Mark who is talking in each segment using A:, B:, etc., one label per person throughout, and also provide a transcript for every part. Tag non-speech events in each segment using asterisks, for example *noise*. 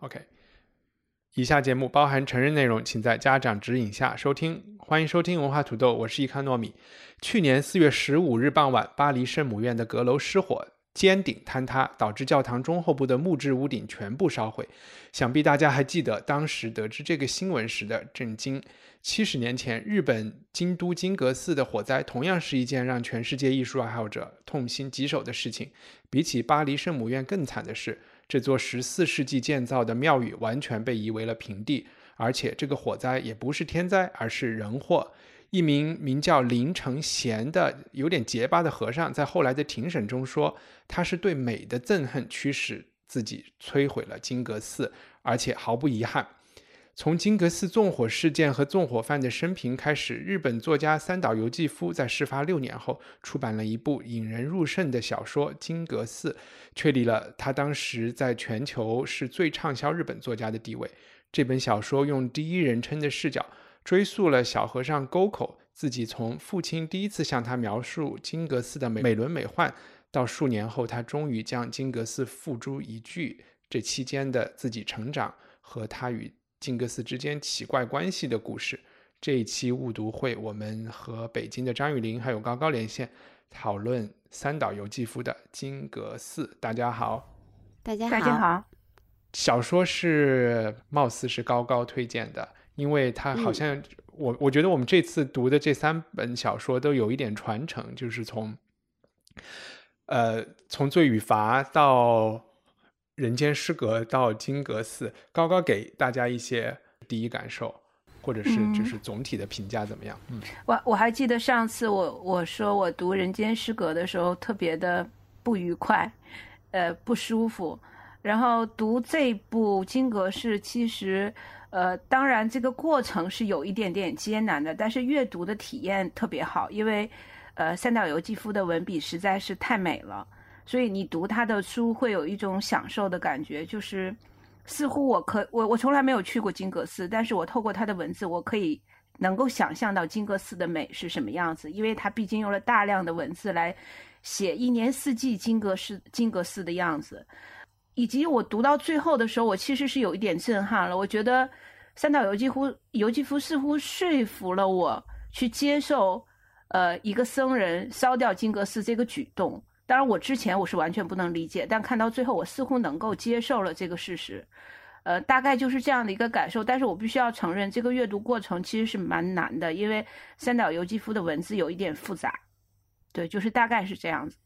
A: OK，以下节目包含成人内容，请在家长指引下收听。欢迎收听文化土豆，我是易康糯米。去年四月十五日傍晚，巴黎圣母院的阁楼失火，尖顶坍塌，导致教堂中后部的木质屋顶全部烧毁。想必大家还记得当时得知这个新闻时的震惊。七十年前，日本京都金阁寺的火灾同样是一件让全世界艺术爱好者痛心疾首的事情。比起巴黎圣母院更惨的是，这座十四世纪建造的庙宇完全被夷为了平地，而且这个火灾也不是天灾，而是人祸。一名名叫林承贤的有点结巴的和尚，在后来的庭审中说，他是对美的憎恨驱使自己摧毁了金阁寺，而且毫不遗憾。从金阁寺纵火事件和纵火犯的生平开始，日本作家三岛由纪夫在事发六年后出版了一部引人入胜的小说《金阁寺》，确立了他当时在全球是最畅销日本作家的地位。这本小说用第一人称的视角。追溯了小和尚沟口自己从父亲第一次向他描述金阁寺的美美轮美奂，到数年后他终于将金阁寺付诸一炬，这期间的自己成长和他与金阁寺之间奇怪关系的故事。这一期误读会，我们和北京的张雨林还有高高连线，讨论三岛由纪夫的金阁寺。大家好，
B: 大家好，
C: 大家好。
A: 小说是貌似是高高推荐的。因为他好像我我觉得我们这次读的这三本小说都有一点传承，就是从呃从罪与罚到人间失格到金阁寺，高高给大家一些第一感受，或者是就是总体的评价怎么样？嗯，
C: 我我还记得上次我我说我读人间失格的时候特别的不愉快，呃不舒服，然后读这部金阁寺其实。呃，当然，这个过程是有一点点艰难的，但是阅读的体验特别好，因为，呃，三岛由纪夫的文笔实在是太美了，所以你读他的书会有一种享受的感觉，就是似乎我可我我从来没有去过金阁寺，但是我透过他的文字，我可以能够想象到金阁寺的美是什么样子，因为他毕竟用了大量的文字来写一年四季金阁寺金阁寺的样子。以及我读到最后的时候，我其实是有一点震撼了。我觉得三岛由纪夫由纪夫似乎说服了我去接受，呃，一个僧人烧掉金阁寺这个举动。当然，我之前我是完全不能理解，但看到最后，我似乎能够接受了这个事实。呃，大概就是这样的一个感受。但是我必须要承认，这个阅读过程其实是蛮难的，因为三岛由纪夫的文字有一点复杂。对，就是大概是这样子。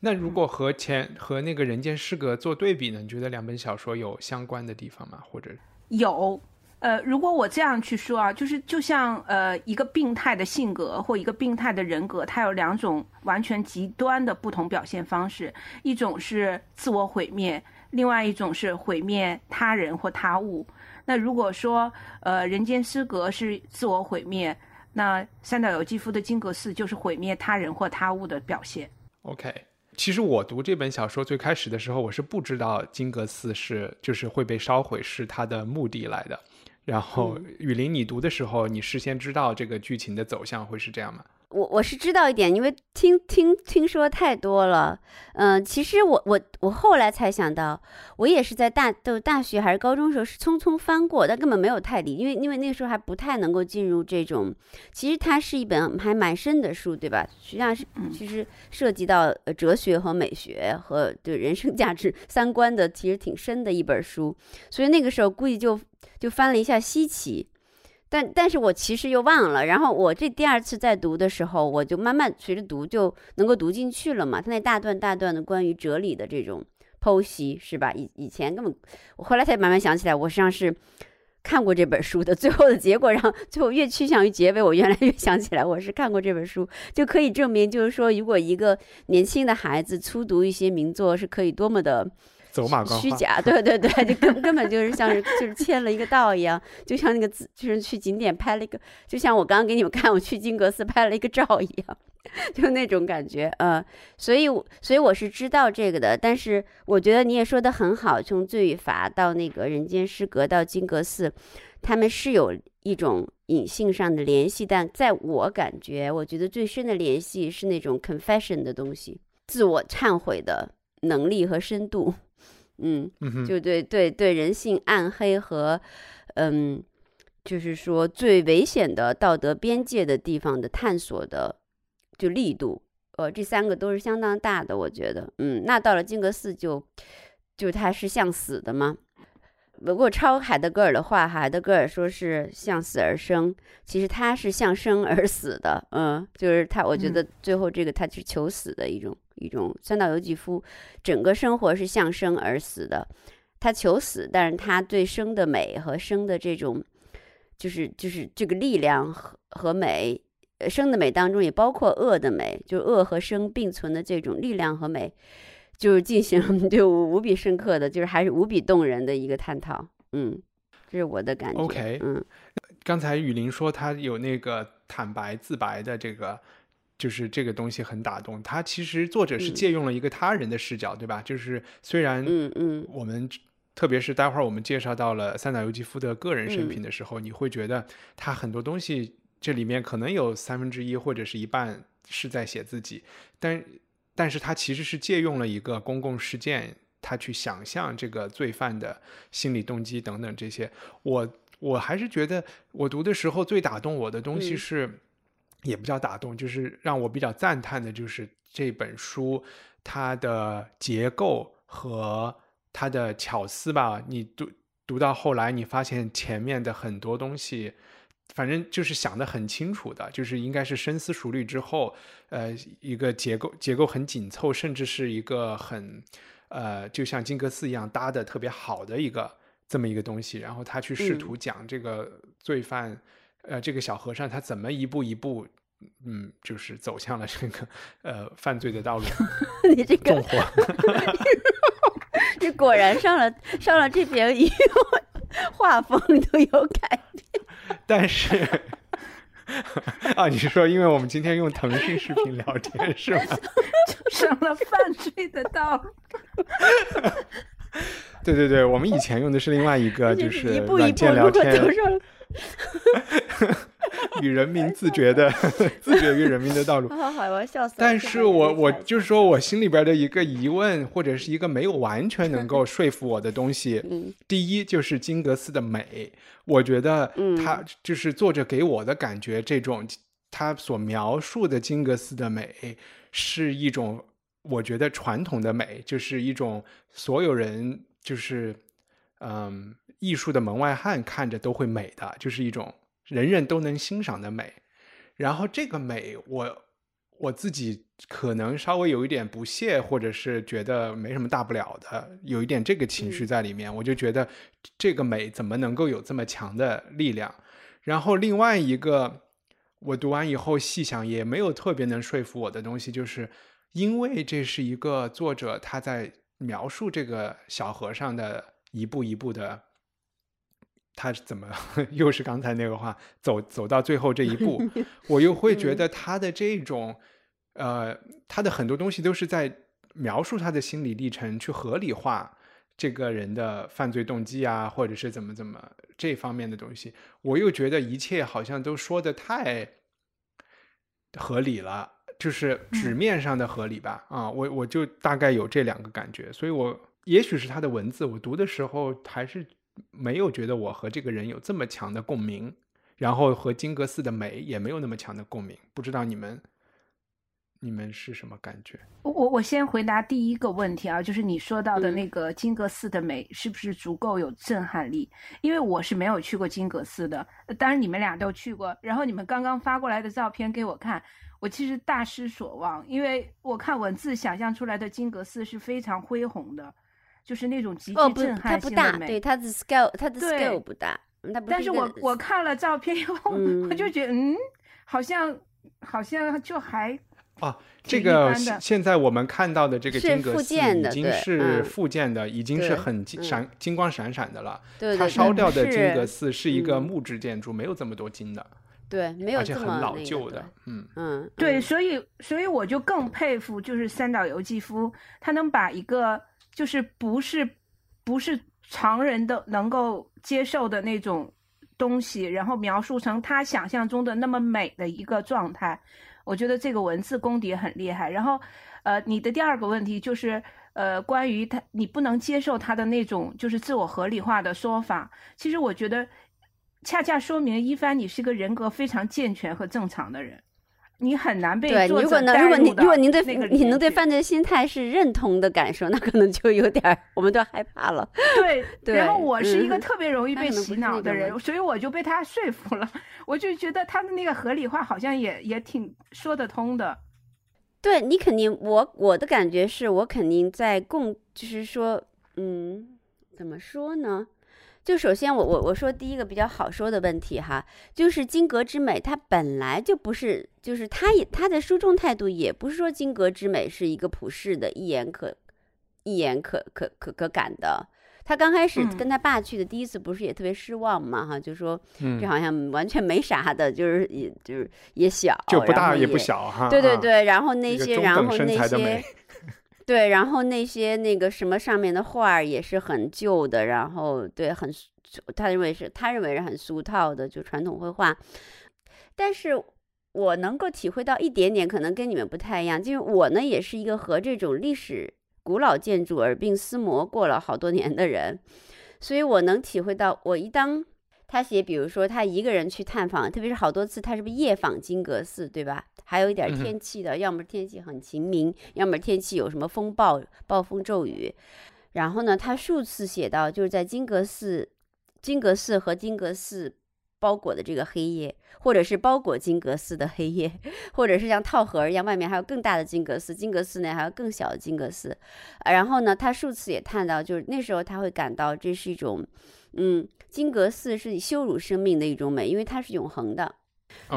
A: 那如果和前和那个人间失格做对比呢？你觉得两本小说有相关的地方吗？或者
C: 有？呃，如果我这样去说啊，就是就像呃一个病态的性格或一个病态的人格，它有两种完全极端的不同表现方式，一种是自我毁灭，另外一种是毁灭他人或他物。那如果说呃人间失格是自我毁灭，那三岛由纪夫的金阁寺就是毁灭他人或他物的表现。
A: OK。其实我读这本小说最开始的时候，我是不知道金阁寺是就是会被烧毁是它的目的来的。然后雨林，你读的时候，你事先知道这个剧情的走向会是这样吗？
B: 我我是知道一点，因为听听听说太多了。嗯，其实我我我后来才想到，我也是在大都大学还是高中时候是匆匆翻过，但根本没有太理，因为因为那个时候还不太能够进入这种。其实它是一本还蛮深的书，对吧？实际上是其实涉及到哲学和美学和对人生价值三观的，其实挺深的一本书。所以那个时候估计就就翻了一下稀奇。但但是我其实又忘了，然后我这第二次再读的时候，我就慢慢随着读就能够读进去了嘛。他那大段大段的关于哲理的这种剖析，是吧？以以前根本，我后来才慢慢想起来，我实际上是看过这本书的。最后的结果让最后越趋向于结尾，我越来越想起来我是看过这本书，就可以证明，就是说，如果一个年轻的孩子粗读一些名作，是可以多么的。
A: 走马观
B: 花，虚假，对 *laughs* 对对，*laughs* 就根根本就是像是就是签了一个到一样，就像那个，就是去景点拍了一个，就像我刚刚给你们看，我去金阁寺拍了一个照一样，*laughs* 就那种感觉，嗯，所以所以我是知道这个的，但是我觉得你也说的很好，从罪与罚到那个人间失格到金阁寺，他们是有一种隐性上的联系，但在我感觉，我觉得最深的联系是那种 confession 的东西，自我忏悔的能力和深度。嗯，就对对对，人性暗黑和，嗯，就是说最危险的道德边界的地方的探索的，就力度，呃，这三个都是相当大的，我觉得，嗯，那到了金阁寺就，就它是向死的吗？如果抄海德格尔的话，海德格尔说是向死而生，其实他是向生而死的，嗯，就是他，我觉得最后这个他是求死的一种。一种三岛由纪夫，整个生活是向生而死的，他求死，但是他对生的美和生的这种，就是就是这个力量和和美，生的美当中也包括恶的美，就是恶和生并存的这种力量和美，就是进行 *laughs* 就无比深刻的就是还是无比动人的一个探讨，嗯，这是我的感觉。
A: OK，
B: 嗯，
A: 刚才雨林说他有那个坦白自白的这个。就是这个东西很打动他。其实作者是借用了一个他人的视角，对吧？就是虽然，
B: 嗯嗯，
A: 我们特别是待会儿我们介绍到了三岛由纪夫的个人生平的时候，你会觉得他很多东西这里面可能有三分之一或者是一半是在写自己，但但是他其实是借用了一个公共事件，他去想象这个罪犯的心理动机等等这些。我我还是觉得我读的时候最打动我的东西是。也不叫打动，就是让我比较赞叹的，就是这本书它的结构和它的巧思吧。你读读到后来，你发现前面的很多东西，反正就是想的很清楚的，就是应该是深思熟虑之后，呃，一个结构结构很紧凑，甚至是一个很呃，就像金阁寺一样搭的特别好的一个这么一个东西。然后他去试图讲这个罪犯。呃，这个小和尚他怎么一步一步，嗯，就是走向了这个呃犯罪的道路？*laughs*
B: 你这个，*laughs* 你果然上了上了这边以后，画风都有改变。
A: 但是啊，你是说因为我们今天用腾讯视频聊天是吗？*laughs*
C: 上了犯罪的道路。
A: 对对对，我们以前用的是另外一个，*laughs* 就是
B: 软
A: 件聊天。*laughs* *laughs* 与人民自觉的 *laughs* 自觉于人民的道路。*laughs*
B: 好好，我要笑死了。
A: 但是我我就是说我心里边的一个疑问，或者是一个没有完全能够说服我的东西。
B: 嗯，
A: 第一就是金阁寺的美，我觉得他就是作者给我的感觉，这种他所描述的金阁寺的美是一种，我觉得传统的美，就是一种所有人就是嗯。艺术的门外汉看着都会美的，就是一种人人都能欣赏的美。然后这个美，我我自己可能稍微有一点不屑，或者是觉得没什么大不了的，有一点这个情绪在里面。我就觉得这个美怎么能够有这么强的力量？然后另外一个，我读完以后细想也没有特别能说服我的东西，就是因为这是一个作者他在描述这个小和尚的一步一步的。他怎么 *laughs* 又是刚才那个话走走到最后这一步，我又会觉得他的这种，呃，他的很多东西都是在描述他的心理历程，去合理化这个人的犯罪动机啊，或者是怎么怎么这方面的东西，我又觉得一切好像都说的太合理了，就是纸面上的合理吧？啊，我我就大概有这两个感觉，所以我也许是他的文字，我读的时候还是。没有觉得我和这个人有这么强的共鸣，然后和金阁寺的美也没有那么强的共鸣。不知道你们，你们是什么感觉？
C: 我我我先回答第一个问题啊，就是你说到的那个金阁寺的美是不是足够有震撼力？因为我是没有去过金阁寺的，当然你们俩都去过。然后你们刚刚发过来的照片给我看，我其实大失所望，因为我看文字想象出来的金阁寺是非常恢宏的。就是那种极其震撼性的美，
B: 对它的 scale，它的 scale 不大，它不
C: 但是我我看了照片以后，
B: 嗯
C: 我就觉得，嗯，好像好像就还
A: 啊，这个现现在我们看到的这个金阁寺已经是
B: 嗯
A: 复建的，已经是很金
B: 嗯
A: 闪金光闪闪的了。
B: 对对
A: 它烧掉的金阁
B: 是
A: 寺是一个
B: 嗯
A: 木质建筑，没有这么多金的，
B: 对，没有
A: 而且很老旧的。嗯，
B: 嗯，
C: 对，
B: 嗯
C: 所以所以我就更佩服，就是三岛由纪夫，他能把一个就是不是不是常人的能够接受的那种东西，然后描述成他想象中的那么美的一个状态，我觉得这个文字功底很厉害。然后，呃，你的第二个问题就是。呃，关于他，你不能接受他的那种就是自我合理化的说法。其实我觉得，恰恰说明一帆你是个人格非常健全和正常的人，你很难被
B: 如果能，如果你如果您对你能对犯罪心态是认同的感受，那可能就有点儿，我们都害怕了。
C: 对，
B: 对 *laughs*
C: 然后我是一个
B: 嗯
C: 特别容易被洗脑的人所以我就被他说服了。我就觉得他的那个合理化好像也也挺说得通的。
B: 对你肯定，我我的感觉是我肯定在共，就是说，嗯，怎么说呢？就首先我我我说第一个比较好说的问题哈，就是金阁之美，它本来就不是，就是它也它的书中态度也不是说金阁之美是一个普世的、一眼可一眼可可可可感的。他刚开始
C: 嗯
B: 跟他爸去的第一次不是也特别失望嘛哈，就说
A: 嗯
B: 这好像完全没啥的，就是也就是也小，
A: 就不大也不小哈。啊，
B: 对对对，然后那些，然后那些，对，然后那些那个什么上面的画儿也是很旧的，然后对，很他认为是他认为是很俗套的，就传统绘画。但是我能够体会到一点点，可能跟你们不太一样，就是我呢也是一个和这种历史古老建筑耳鬓厮磨过了好多年的人，所以我能体会到，我一当他写，比如说他一个人去探访，特别是好多次，他是不是夜访金阁寺，对吧？还有一点天气的，要么天气很晴明，要么天气有什么风暴、暴风骤雨。然后呢，他数次写到，就是在金阁寺、金阁寺和金阁寺包裹的这个黑夜，或者是包裹金阁寺的黑夜，或者是像套盒一样，外面还有更大的金阁寺，金阁寺内还有更小的金阁寺。啊然后呢，他数次也谈到，就是那时候他会感到这是一种，嗯，金阁寺是羞辱生命的一种美，因为它是永恒的。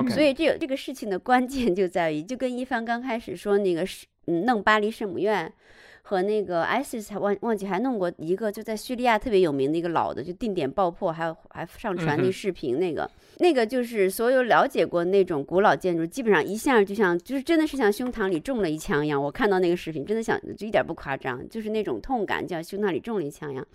B: 所以这个这个事情的关键就在于，就跟一帆刚开始说那个是，嗯，弄巴黎圣母院。和那个 ISIS 还忘忘记还弄过一个，就在叙利亚特别有名的一个老的，就定点爆破，还有还上传那视频，那个、那个就是所有了解过那种古老建筑，基本上一下就像就是真的是像胸膛里中了一枪一样。我看到那个视频，真的想就一点不夸张，就是那种痛感，就像胸膛里中了一枪一样。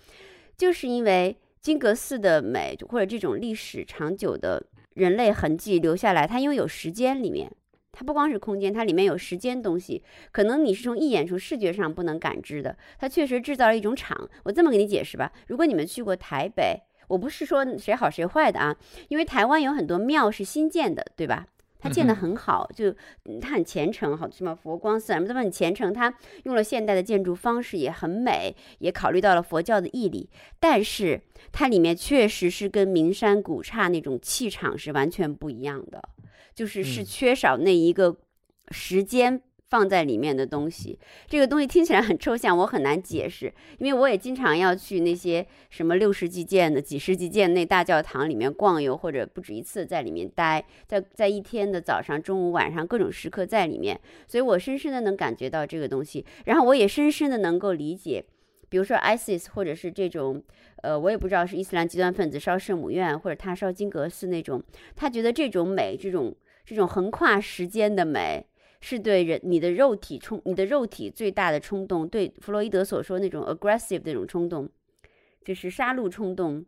B: 就是因为金阁寺的美，或者这种历史长久的人类痕迹留下来，它因为有时间里面。它不光是空间，它里面有时间东西，可能你是从一眼从视觉上不能感知的。它确实制造了一种场。我这么给你解释吧，如果你们去过台北，我不是说谁好谁坏的啊，因为台湾有很多庙是新建的，对吧？它建得很好，就嗯它很虔诚，好什么佛光寺什么都很虔诚，它用了现代的建筑方式也很美，也考虑到了佛教的义理，但是它里面确实是跟名山古刹那种气场是完全不一样的。就是是
A: 嗯
B: 缺少那一个时间放在里面的东西。这个东西听起来很抽象，我很难解释，因为我也经常要去那些什么六世纪建的、几世纪建那大教堂里面逛游，或者不止一次在里面待，在在一天的早上、中午、晚上各种时刻在里面，所以我深深的能感觉到这个东西，然后我也深深的能够理解。比如说 ISIS，或者是这种，呃，我也不知道是伊斯兰极端分子烧圣母院，或者他烧金阁寺那种，他觉得这种美，这种这种横跨时间的美，是对人你的肉体冲你的肉体最大的冲动，对弗洛伊德所说那种 aggressive 那种冲动，就是杀戮冲动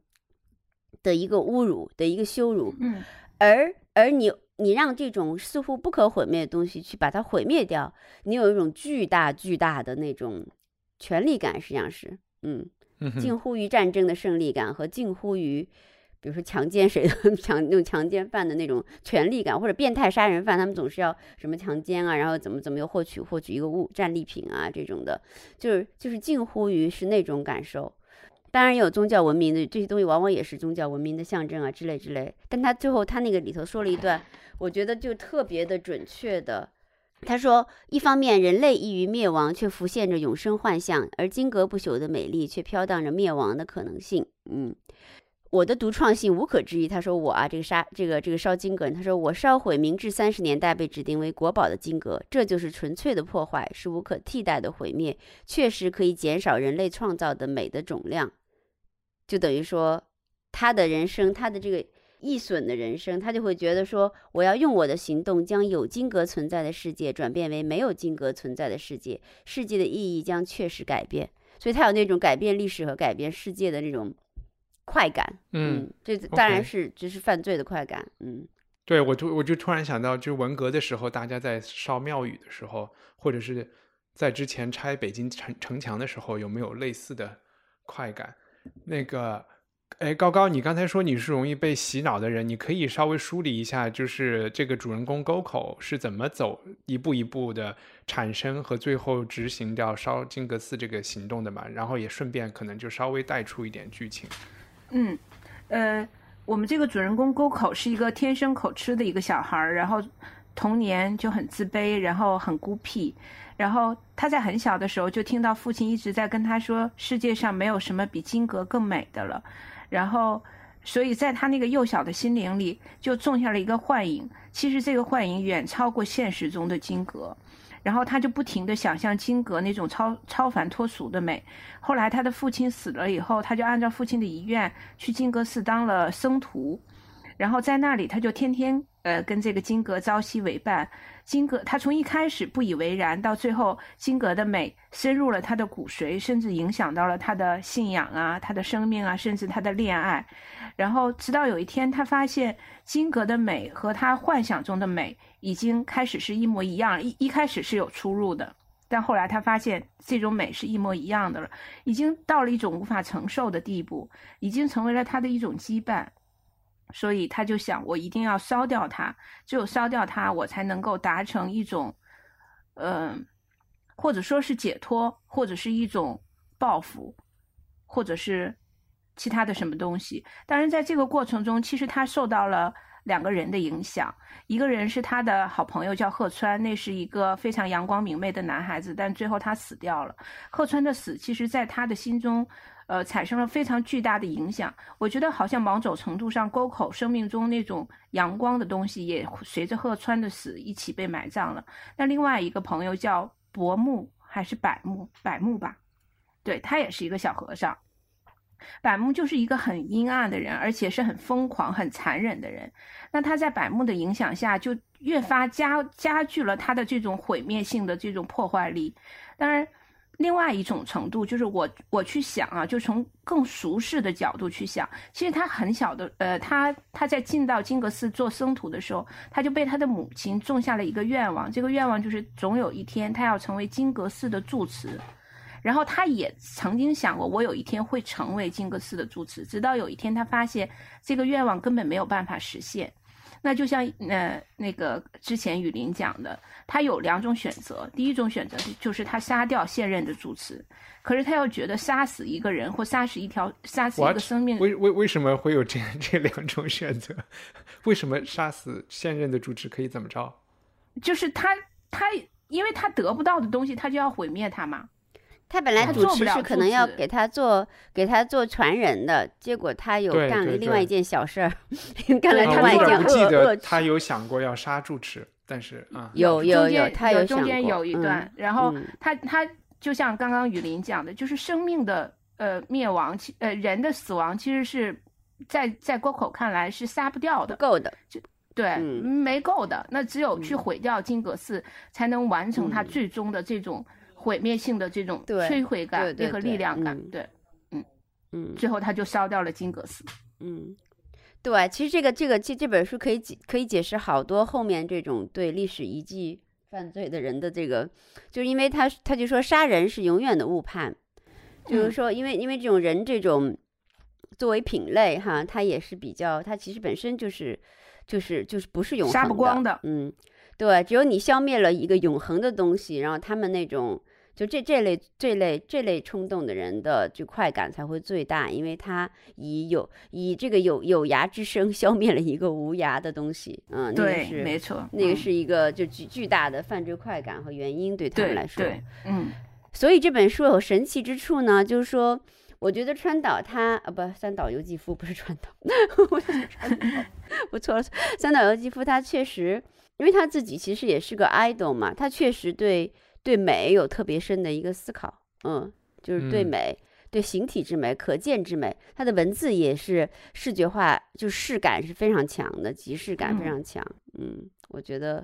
B: 的一个侮辱的一个羞辱，
C: 嗯。
B: 而而你你让这种似乎不可毁灭的东西去把它毁灭掉，你有一种巨大巨大的那种权力感，实际上是，嗯，近乎于战争的胜利感和近乎于，比如说强奸谁的 *laughs* 强那种强奸犯的那种权利感，或者变态杀人犯，他们总是要什么强奸啊，然后怎么怎么又获取获取一个物战利品啊这种的，就是就是近乎于是那种感受。当然也有宗教文明的这些东西，往往也是宗教文明的象征啊之类之类。但他最后他那个里头说了一段，我觉得就特别的准确的。他说：“一方面，人类易于灭亡，却浮现着永生幻象；而金阁不朽的美丽，却飘荡着灭亡的可能性。”嗯，我的独创性无可置疑。他说我啊，这个杀这个这个烧金阁，他说我烧毁明治三十年代被指定为国宝的金阁，这就是纯粹的破坏，是无可替代的毁灭，确实可以减少人类创造的美的总量。就等于说，他的人生，他的这个易损的人生，他就会觉得说，我要用我的行动将有金格存在的世界转变为没有金格存在的世界，世界的意义将确实改变。所以他有那种改变历史和改变世界的那种快感，
A: 嗯，
B: 这当然是只是犯罪的快感，嗯，
A: 对我就我就突然想到，就文革的时候，大家在烧庙宇的时候，或者是在之前拆北京城城墙的时候，有没有类似的快感？那个。哎，高高，你刚才说你是容易被洗脑的人，你可以稍微梳理一下，就是这个主人公沟口是怎么走一步一步的产生和最后执行掉烧金阁寺这个行动的嘛？然后也顺便可能就稍微带出一点剧情。
C: 嗯，呃，我们这个主人公沟口是一个天生口吃的一个小孩儿，然后童年就很自卑，然后很孤僻，然后他在很小的时候就听到父亲一直在跟他说，世界上没有什么比金阁更美的了。然后，所以在他那个幼小的心灵里，就种下了一个幻影。其实这个幻影远超过现实中的金阁。然后他就不停地想象金阁那种超超凡脱俗的美。后来他的父亲死了以后，他就按照父亲的遗愿去金阁寺当了僧徒。然后在那里，他就天天呃跟这个金阁朝夕为伴。金阁，他从一开始不以为然，到最后金阁的美深入了他的骨髓，甚至影响到了他的信仰啊，他的生命啊，甚至他的恋爱。然后直到有一天，他发现金阁的美和他幻想中的美已经开始是一模一样，一一开始是有出入的，但后来他发现这种美是一模一样的了，已经到了一种无法承受的地步，已经成为了他的一种羁绊。所以他就想，我一定要烧掉它，只有烧掉它，我才能够达成一种，嗯，或者说是解脱，或者是一种报复，或者是其他的什么东西。当然，在这个过程中，其实他受到了两个人的影响，一个人是他的好朋友，叫贺川，那是一个非常阳光明媚的男孩子，但最后他死掉了。贺川的死，其实在他的心中。呃，产生了非常巨大的影响。我觉得好像某种程度上，沟口生命中那种阳光的东西，也随着鹤川的死一起被埋葬了。那另外一个朋友叫柏木还是柏木？柏木吧，对他也是一个小和尚。柏木就是一个很阴暗的人，而且是很疯狂、很残忍的人。那他在柏木的影响下，就越发加加剧了他的这种毁灭性的这种破坏力。当然。另外一种程度就是我我去想啊，就从更俗世的角度去想，其实他很小的，呃，他他在进到金阁寺做僧徒的时候，他就被他的母亲种下了一个愿望，这个愿望就是总有一天他要成为金阁寺的住持，然后他也曾经想过，我有一天会成为金阁寺的住持，直到有一天他发现这个愿望根本没有办法实现。那就像呃那个之前雨林讲的，他有两种选择，第一种选择就是他杀掉现任的主持，可是他又觉得杀死一个人或杀死一条杀死一个生命，
A: 为为为什么会有这 *laughs* 这两种选择？*laughs* 为什么杀死现任的主持可以怎么着？
C: 就是他他因为他得不到的东西，他就要毁灭他嘛。
B: 他本来主持是可能要给他做给他做传人的，结果他有干了另外一件小事儿，*laughs* 干了另外一件恶恶。
A: 他有想过要杀住持，但是啊，
B: 有有有，他有
C: 中间有一段，然后他他就像刚刚雨林讲的，就是生命的呃灭亡，其呃人的死亡其实是在在郭口看来是杀不掉的，
B: 够的，
C: 就对，没够的，那只有去毁掉金阁寺，才能完成他最终的这种。毁灭性的这种摧毁感和力量感，对，嗯嗯，最后他就烧掉了金阁寺，
B: 嗯，对，其实这个这个这这本书可以解可以解释好多后面这种对历史遗迹犯罪的人的这个，就是因为他他就说杀人是永远的误判，就是说因为因为这种人这种作为品类哈，他也是比较，他其实本身就是就是就是不是永
C: 杀不光的，
B: 嗯，对，只有你消灭了一个永恒的东西，然后他们那种。就这这类这类这类冲动的人的就快感才会最大，因为他以有以这个有有牙之声 *laughs* 消灭了一个无牙的东西，嗯，那个是
C: 没错，
B: 那个是一个就巨巨大的犯罪快感和原因对他们来说，
C: 嗯，
B: 所以这本书有神奇之处呢，就是说我觉得川岛他啊不，三岛由纪夫不是川岛，*laughs* 我想川岛，我错了，三岛由纪夫他确实，因为他自己其实也是个 idol 嘛，他确实对对美有特别深的一个思考，嗯，就是对
A: 嗯
B: 美。对形体之美、可见之美，他的文字也是视觉化，就视感是非常强的，即视感非
C: 嗯
B: 常强。嗯，我觉得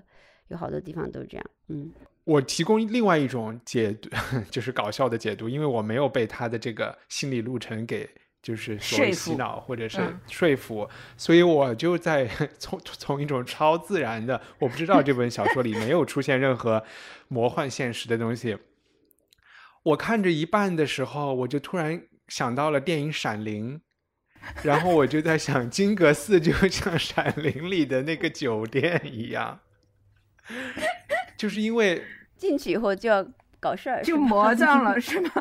B: 有好多地方都这样。嗯，
A: 我提供另外一种解读，*laughs* 就是搞笑的解读，因为我没有被他的这个心理路程给就是所谓
C: 说
A: 洗脑或者是
C: 嗯
A: 说服，所以我就在 *laughs* 从从一种超自然的，我不知道这本小说里没有出现任何魔幻现实的东西。我看着一半的时候，我就突然想到了电影《闪灵》，然后我就在想，金阁寺就像《闪灵》里的那个酒店一样，就是因为
B: 进去以后就要搞事儿，
C: 就魔障了，*laughs* 是吗？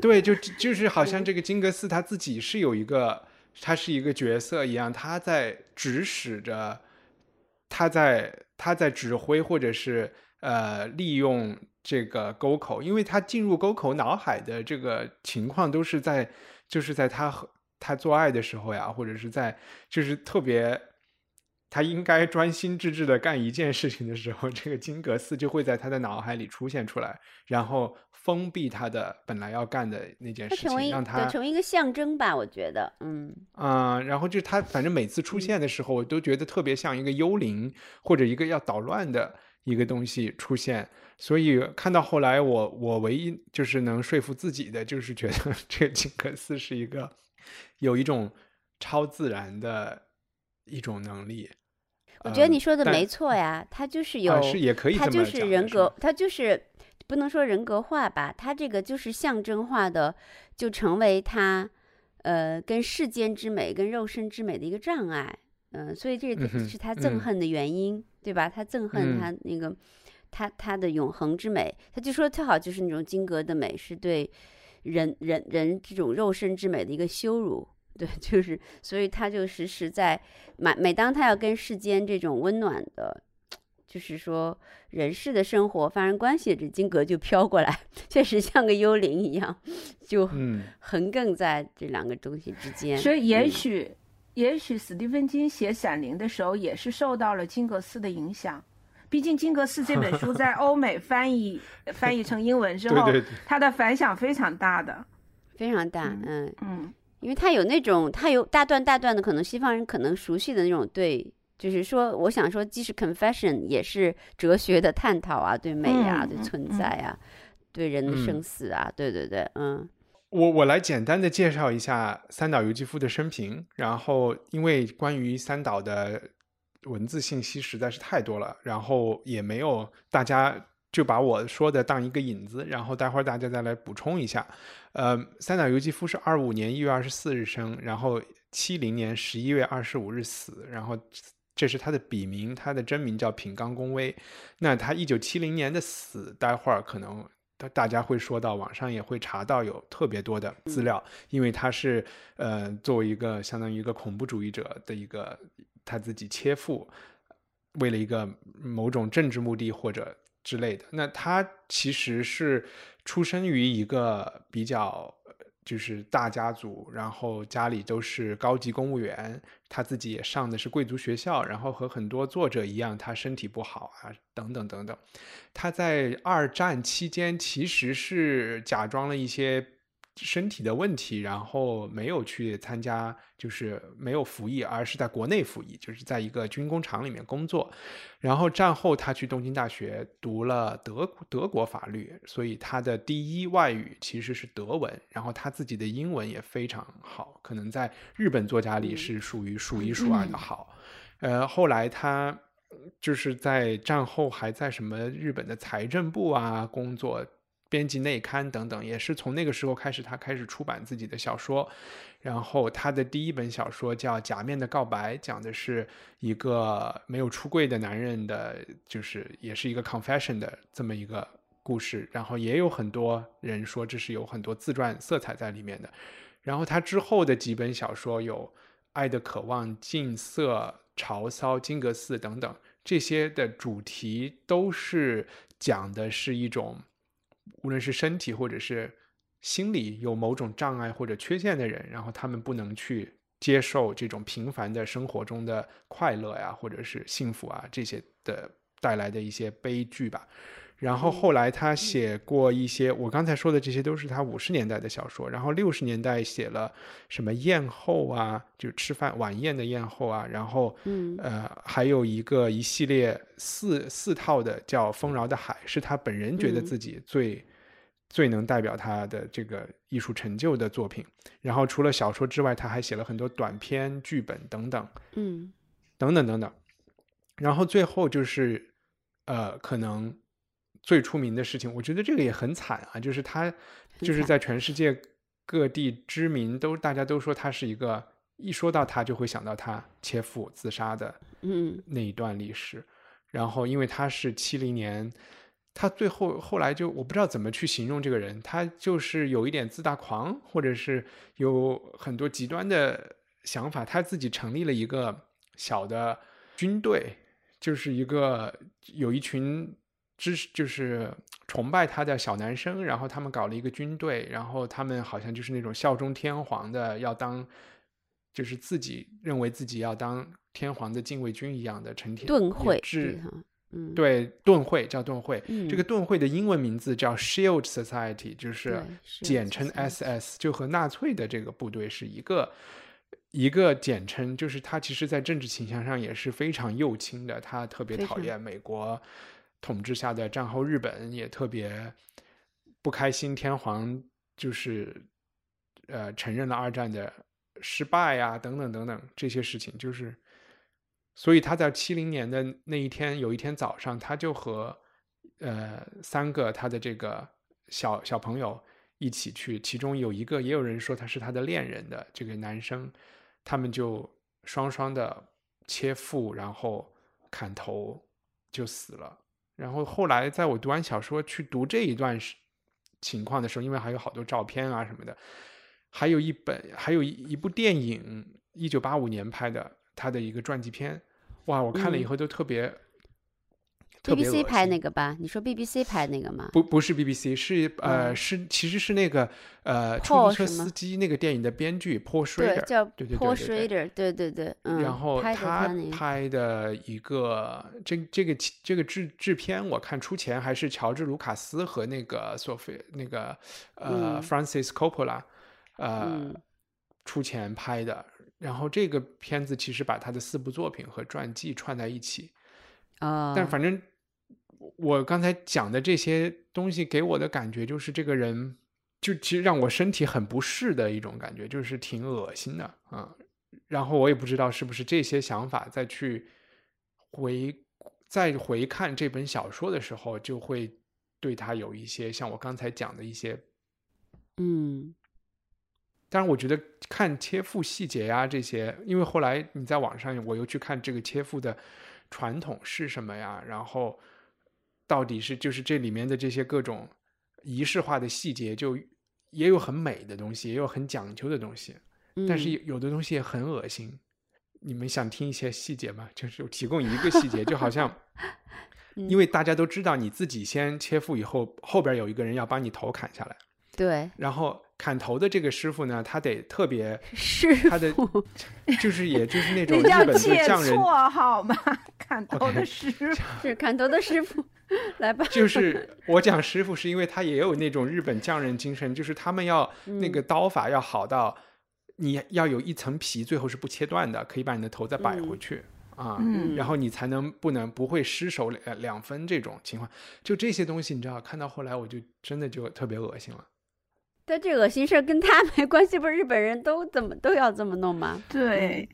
A: 对，就就是好像这个金格斯他自己是有一个，他是一个角色一样，他在指使着，他在他在指挥或者是呃利用这个沟口，因为他进入沟口脑海的这个情况都是在就是在他和他做爱的时候呀，或者是在就是特别。他应该专心致志的干一件事情的时候，这个金格斯就会在他的脑海里出现出来，然后封闭他的本来要干的那件事情，让他
B: 对成为一个象征吧，我觉得，嗯，
A: 啊、然后就是他，反正每次出现的时候，我都觉得特别像一个幽灵或者一个要捣乱的一个东西出现。所以看到后来我，我唯一就是能说服自己的，就是觉得 *laughs* 这个金克斯是一个有一种超自然的一种能力。
B: 我觉得
A: 嗯
B: 你说的没错呀，他就是有，
A: 啊是也可以
B: 他就
A: 是
B: 人格，他就是不能说人格化吧，他这个就是象征化的，就成为他呃跟世间之美、跟肉身之美的一个障碍，嗯、所以这是他憎
A: 嗯
B: 恨的原因，对吧？他憎恨
A: 嗯
B: 他那个、他他的永恒之美，他就说特好，就是那种金阁的美是对人人人这种肉身之美的一个羞辱。对，就是，所以他就时时在每每当他要跟世间这种温暖的，就是说人世的生活发生关系，这金阁就飘过来，*laughs* 确实像个幽灵一样，就
A: 嗯
B: 横亘在这两个东西之间。
C: 所以也
B: 嗯
C: 许，也许史蒂芬金写《闪灵》的时候，也是受到了金阁寺的影响。毕竟《金阁寺》这本书在欧美翻译 *laughs* 翻译成英文之后，
A: 对对对
C: 它的反响非常大的。
B: 非常大，嗯，
C: 嗯，
B: 因为它有那种，它有大段大段的，可能西方人可能熟悉的那种对。就是说，我想说，即使 confession 也是哲学的探讨啊，对美啊，对存在啊，对人的生
A: 嗯
B: 死啊，对对对，嗯。
A: 我我来简单的介绍一下三岛由纪夫的生平，然后因为关于三岛的文字信息实在是太多了，然后也没有大家就把我说的当一个引子，然后待会儿大家再来补充一下。呃，三岛由纪夫是二五年一月二十四日生，然后七零年十一月二十五日死，然后这是他的笔名，他的真名叫品冈公威。那他一九七零年的死，待会儿可能大大家会说到，网上也会查到有特别多的资料，因为他是呃作为一个相当于一个恐怖主义者的一个他自己切腹，为了一个某种政治目的或者之类的。那他其实是出生于一个比较。就是大家族，然后家里都是高级公务员，他自己也上的是贵族学校，然后和很多作者一样，他身体不好啊，等等等等。他在二战期间其实是假装了一些身体的问题，然后没有去参加，就是没有服役，而是在国内服役，就是在一个军工厂里面工作。然后战后他去东京大学读了德德国法律，所以他的第一外语其实是德文，然后他自己的英文也非常好，可能在日本作家里是属于数一数二的好。呃，后来他就是在战后还在什么日本的财政部啊工作，编辑内刊等等，也是从那个时候开始，他开始出版自己的小说。然后他的第一本小说叫《假面的告白》，讲的是一个没有出柜的男人的，就是也是一个 confession 的这么一个故事。然后也有很多人说这是有很多自传色彩在里面的。然后他之后的几本小说有《爱的渴望》《近色》《潮骚》《金阁寺》等等，这些的主题都是讲的是一种，无论是身体或者是心理有某种障碍或者缺陷的人，然后他们不能去接受这种平凡的生活中的快乐呀，或者是幸福啊这些的带来的一些悲剧吧。然后后来他写过一些，我刚才说的这些都是他五十年代的小说。然后六十年代写了什么宴后啊，就吃饭晚宴的宴后啊。然后，呃，还有一个一系列四四套的叫《丰饶的海》，是他本人觉得自己最最能代表他的这个艺术成就的作品。然后除了小说之外，他还写了很多短篇剧本等等，
B: 嗯，
A: 等等等等。然后最后就是呃，可能。最出名的事情，我觉得这个也很惨啊，就是他，就是在全世界各地知名，都大家都说他是一个，一说到他就会想到他切腹自杀的，
B: 嗯，
A: 那一段历史。然后因为他是七零年，他最后后来就我不知道怎么去形容这个人，他就是有一点自大狂，或者是有很多极端的想法。他自己成立了一个小的军队，就是一个有一群。支持就是崇拜他的小男生，然后他们搞了一个军队，然后他们好像就是那种效忠天皇的，要当就是自己认为自己要当天皇的禁卫军一样的成天
B: 盾会
A: 制，
B: 嗯，
A: 对盾会叫盾会，
B: 嗯
A: 这个盾会的英文名字叫 Shield Society，就是简称 SS，就和纳粹的这个部队是一个一个简称，就是他其实在政治倾向上也是非常右倾的，他特别讨厌美国。统治下的战后日本也特别不开心，天皇就是呃承认了二战的失败呀，等等等等这些事情，就是所以他在七零年的那一天，有一天早上，他就和呃三个他的这个小小朋友一起去，其中有一个也有人说他是他的恋人的这个男生，他们就双双的切腹，然后砍头就死了。然后后来，在我读完小说去读这一段情况的时候，因为还有好多照片啊什么的，还有一本，还有一一部电影，一九八五年拍的他的一个传记片，哇，我看了以后都特别。
B: BBC 拍那个吧？你说 BBC 拍那个吗？
A: 不不是 BBC，是呃、
B: 嗯
A: 是其实是那个呃出租车司机那个电影的编剧 Paul Schrader，
B: 叫
A: 对对对
B: Paul
A: 对对
B: Schrader，对对对，嗯，
A: 然后
B: 拍
A: 他
B: 那个，
A: 拍的一个这这个这个制制片，我看出钱还是乔治卢卡斯和那个索菲那个呃、
B: 嗯
A: Francis Coppola 呃、
B: 嗯
A: 出钱拍的。然后这个片子其实把他的四部作品和传记串在一起，
B: 哦，
A: 但反正我刚才讲的这些东西给我的感觉就是这个人就其实让我身体很不适的一种感觉，就是挺恶心的啊。然后我也不知道是不是这些想法再去回再回看这本小说的时候，就会对他有一些像我刚才讲的一些。
B: 嗯
A: 但是，我觉得看切腹细节呀、这些，因为后来你在网上我又去看这个切腹的传统是什么呀，然后到底是就是这里面的这些各种仪式化的细节，就也有很美的东西，也有很讲究的东西，但是
B: 嗯
A: 有有的东西也很恶心。你们想听一些细节吗？就是提供一个细节，就好像，*laughs*
B: 嗯
A: 因为大家都知道你自己先切腹以后，后边有一个人要把你头砍下来，
B: 对，
A: 然后砍头的这个师傅呢，他得特别 *laughs*
B: 师
A: 他的
B: 傅，
A: 就是也就是那 *laughs* 种日本的
C: 切
A: 匠人，
C: 磋好吗？*laughs* 砍头的师傅，
B: 是砍头的师傅，来吧，
A: 就是我讲师傅是因为他也有那种日本匠人精神，就是他们要那个刀法要好到你要有一层皮，最后是不切断的，可以把你的头再摆回去。啊，
C: 嗯
A: 然后你才能不能不会失手两两分这种情况，就这些东西你知道，看到后来我就真的就特别恶心了。
B: 但这恶心事儿跟他没关系，不是日本人都怎么都要这么弄吗？
C: 对，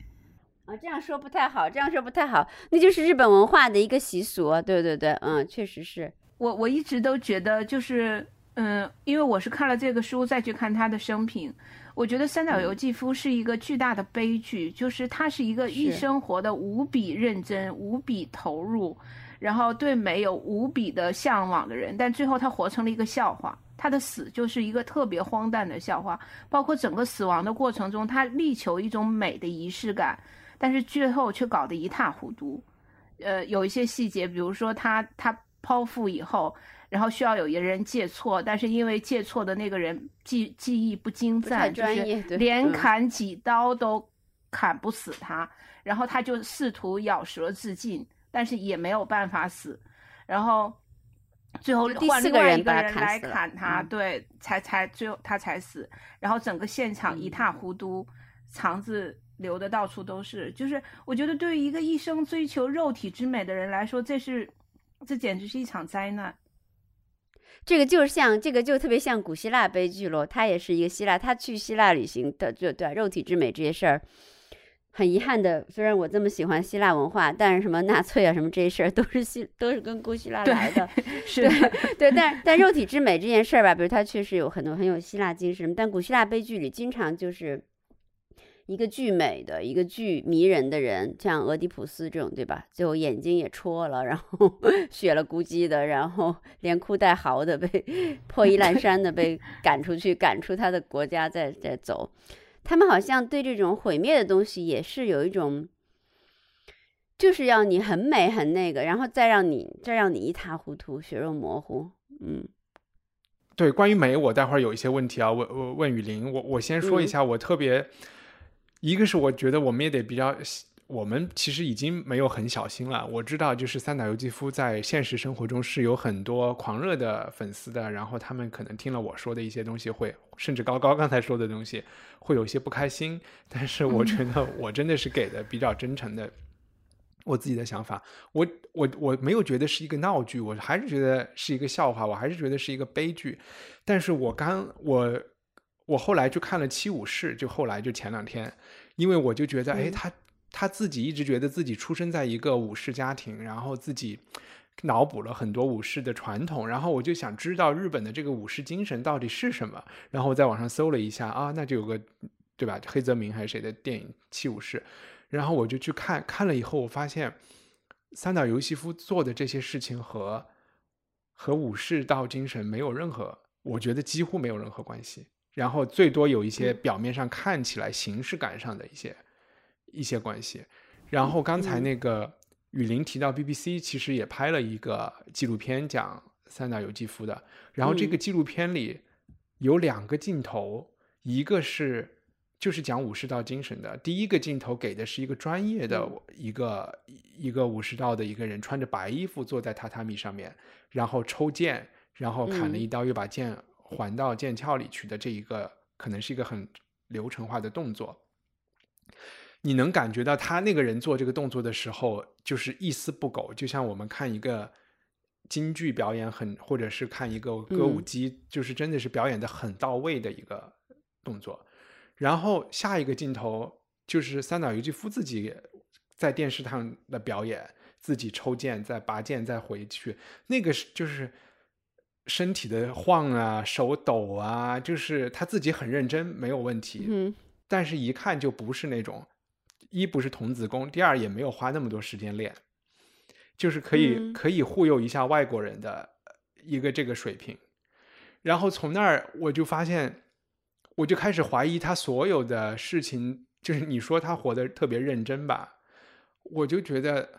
B: 啊，这样说不太好，这样说不太好，那就是日本文化的一个习俗啊。对对对，嗯，确实是，
C: 我我一直都觉得就是，嗯，因为我是看了这个书再去看他的生平，我觉得三岛由纪夫是一个巨大的悲剧，就是他是一个一生活的无比认真、无比投入，然后对美有无比的向往的人，但最后他活成了一个笑话。他的死就是一个特别荒诞的笑话，包括整个死亡的过程中，他力求一种美的仪式感，但是最后却搞得一塌糊涂。呃，有一些细节，比如说他他剖腹以后，然后需要有一个人借错，但是因为借错的那个人记记忆不精湛，就是
B: 专业
C: 连
B: 嗯
C: 砍几刀都砍不死他，然后他就试图咬舌自尽，但是也没有办法死，然后最后换另外
B: 四个人把他
C: 一个人来
B: 砍
C: 他，
B: 嗯
C: 对，才才最后他才死，然后整个现场一
B: 嗯
C: 塌糊涂，肠子流的到处都是。就是我觉得对于一个一生追求肉体之美的人来说，这是这简直是一场灾难。
B: 这个就是像这个就特别像古希腊悲剧咯，他也是一个希腊，他去希腊旅行的，就对、肉体之美这些事儿，很遗憾的，虽然我这么喜欢希腊文化，但是什么纳粹啊什么这些事儿都是希都是跟古希腊来的，
C: 是
B: 对对，但但肉体之美这件事儿吧，比如它确实有很多很有希腊精神，但古希腊悲剧里经常就是一个巨美的一个巨迷人的人，像俄狄浦斯这种，对吧？最后眼睛也戳了，然后 *laughs* 血了咕叽的，然后连哭带嚎的被 *laughs* 破衣烂衫的被赶出去，赶出他的国家再再走。他们好像对这种毁灭的东西也是有一种。就是要你很美很那个，然后再让你再让你一塌糊涂、血肉模糊，嗯
A: 对，关于美，我待会儿有一些问题啊，问问问雨林。我我先说一
B: 嗯
A: 下，我特别，一个是我觉得我们也得比较，我们其实已经没有很小心了。我知道，就是三岛由纪夫在现实生活中是有很多狂热的粉丝的，然后他们可能听了我说的一些东西会，甚至高高刚才说的东西会有一些不开心。但是我觉得我真的是给的比较真诚的。我自己的想法，我我我没有觉得是一个闹剧，我还是觉得是一个笑话，我还是觉得是一个悲剧。但是我刚我我后来就看了《七武士》，就后来就前两天，因为我就觉得，哎，
B: 嗯
A: 他他自己一直觉得自己出生在一个武士家庭，然后自己脑补了很多武士的传统，然后我就想知道日本的这个武士精神到底是什么，然后我在网上搜了一下啊，那就有个对吧，黑泽明还是谁的电影《七武士》。然后我就去看看了以后，我发现三岛由纪夫做的这些事情和和武士道精神没有任何，我觉得几乎没有任何关系。然后最多有一些表面上看起来形式感上的一些一些关系。然后刚才那个雨林提到 BBC 其实也拍了一个纪录片讲三岛由纪夫的，然后这个纪录片里有两个镜头，一个是。就是讲武士道精神的。第一个镜头给的是一个专业的一个、一个武士道的一个人，穿着白衣服坐在榻榻米上面，然后抽剑，然后砍了一刀，又把剑还到剑鞘里去的这一个，可能是一个很流程化的动作。你能感觉到他那个人做这个动作的时候，就是一丝不苟，就像我们看一个京剧表演很，或者是看一个歌舞伎，就是真的是表演的很到位的一个动作。然后下一个镜头就是三岛由纪夫自己在电视上的表演，自己抽剑，再拔剑，再回去，那个是就是身体的晃啊，手抖啊，就是他自己很认真，没有问题。
B: 嗯，
A: 但是一看就不是那种，一不是童子功，第二也没有花那么多时间练，就是可以、
B: 嗯
A: 可以忽悠一下外国人的一个这个水平。然后从那儿我就发现。我就开始怀疑他所有的事情，就是你说他活得特别认真吧，我就觉得，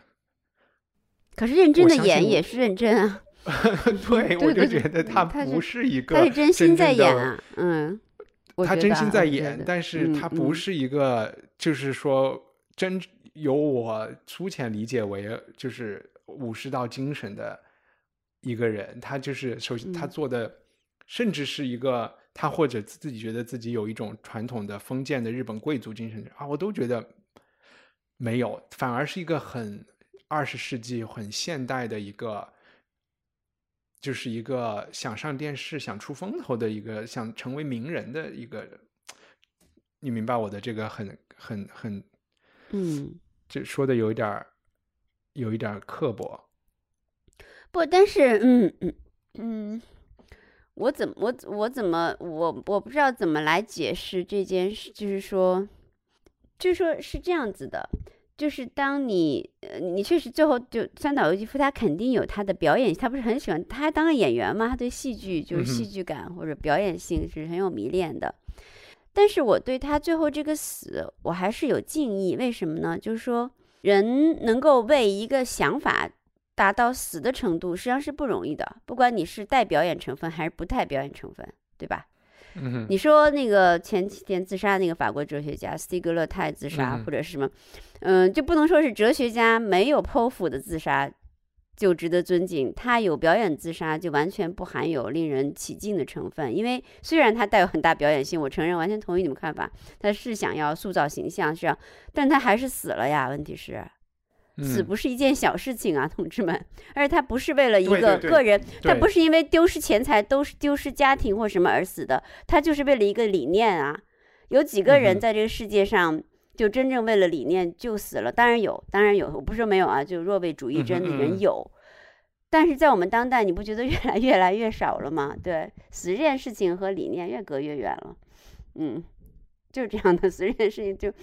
B: 可是认真的演也是认真啊，*laughs*
A: 对，*laughs* 我就觉得他不是一个
B: 他是真心在演啊，嗯，
A: 他真心在演，但是
B: 嗯
A: 他不
B: 嗯
A: 是一个，就是说真由我粗浅理解为就是武士道精神的一个人。他就是首先他
B: 嗯
A: 做的，甚至是一个他或者自己觉得自己有一种传统的封建的日本贵族精神啊，我都觉得没有，反而是一个很二十世纪很现代的一个。就是一个想上电视、想出风头的一个，想成为名人的一个，你明白我的这个很很很，
B: 嗯，
A: 这说的有一点儿，有一点儿刻薄。
B: 不，但是嗯嗯嗯，我怎么我我怎么我我不知道怎么来解释这件事，就是说，就是说是这样子的，就是当你呃你确实最后就三岛由纪夫他肯定有他的表演，他不是很喜欢，他还当个演员嘛，他对戏剧就是戏剧感或者表演性是很有迷恋的。但是我对他最后这个死，我还是有敬意。为什么呢？就是说，人能够为一个想法达到死的程度，实际上是不容易的。不管你是带表演成分还是不带表演成分，对吧？你说那个前几天自杀那个法国哲学家斯蒂格勒泰自杀，
A: 嗯
B: 或者是什么，嗯，就不能说是哲学家没有剖腹的自杀就值得尊敬，他有表演自杀就完全不含有令人起敬的成分。因为虽然他带有很大表演性，我承认完全同意你们看法，他是想要塑造形象是啊，但他还是死了呀。问题是。死
A: 嗯
B: 不是一件小事情啊，同志们，而且他不是为了一个个人，他
A: 对
B: 不是因为丢失钱财、都是丢失家庭或什么而死的，他就是为了一个理念啊。有几个人在这个世界上就真正为了理念就死了？当然有，当然有，我不是说没有啊，就若为主义真的人有，但是在我们当代，你不觉得越来越来越少了吗？对，死这件事情和理念越隔越远了，嗯。就是这样的，所以这件事情就，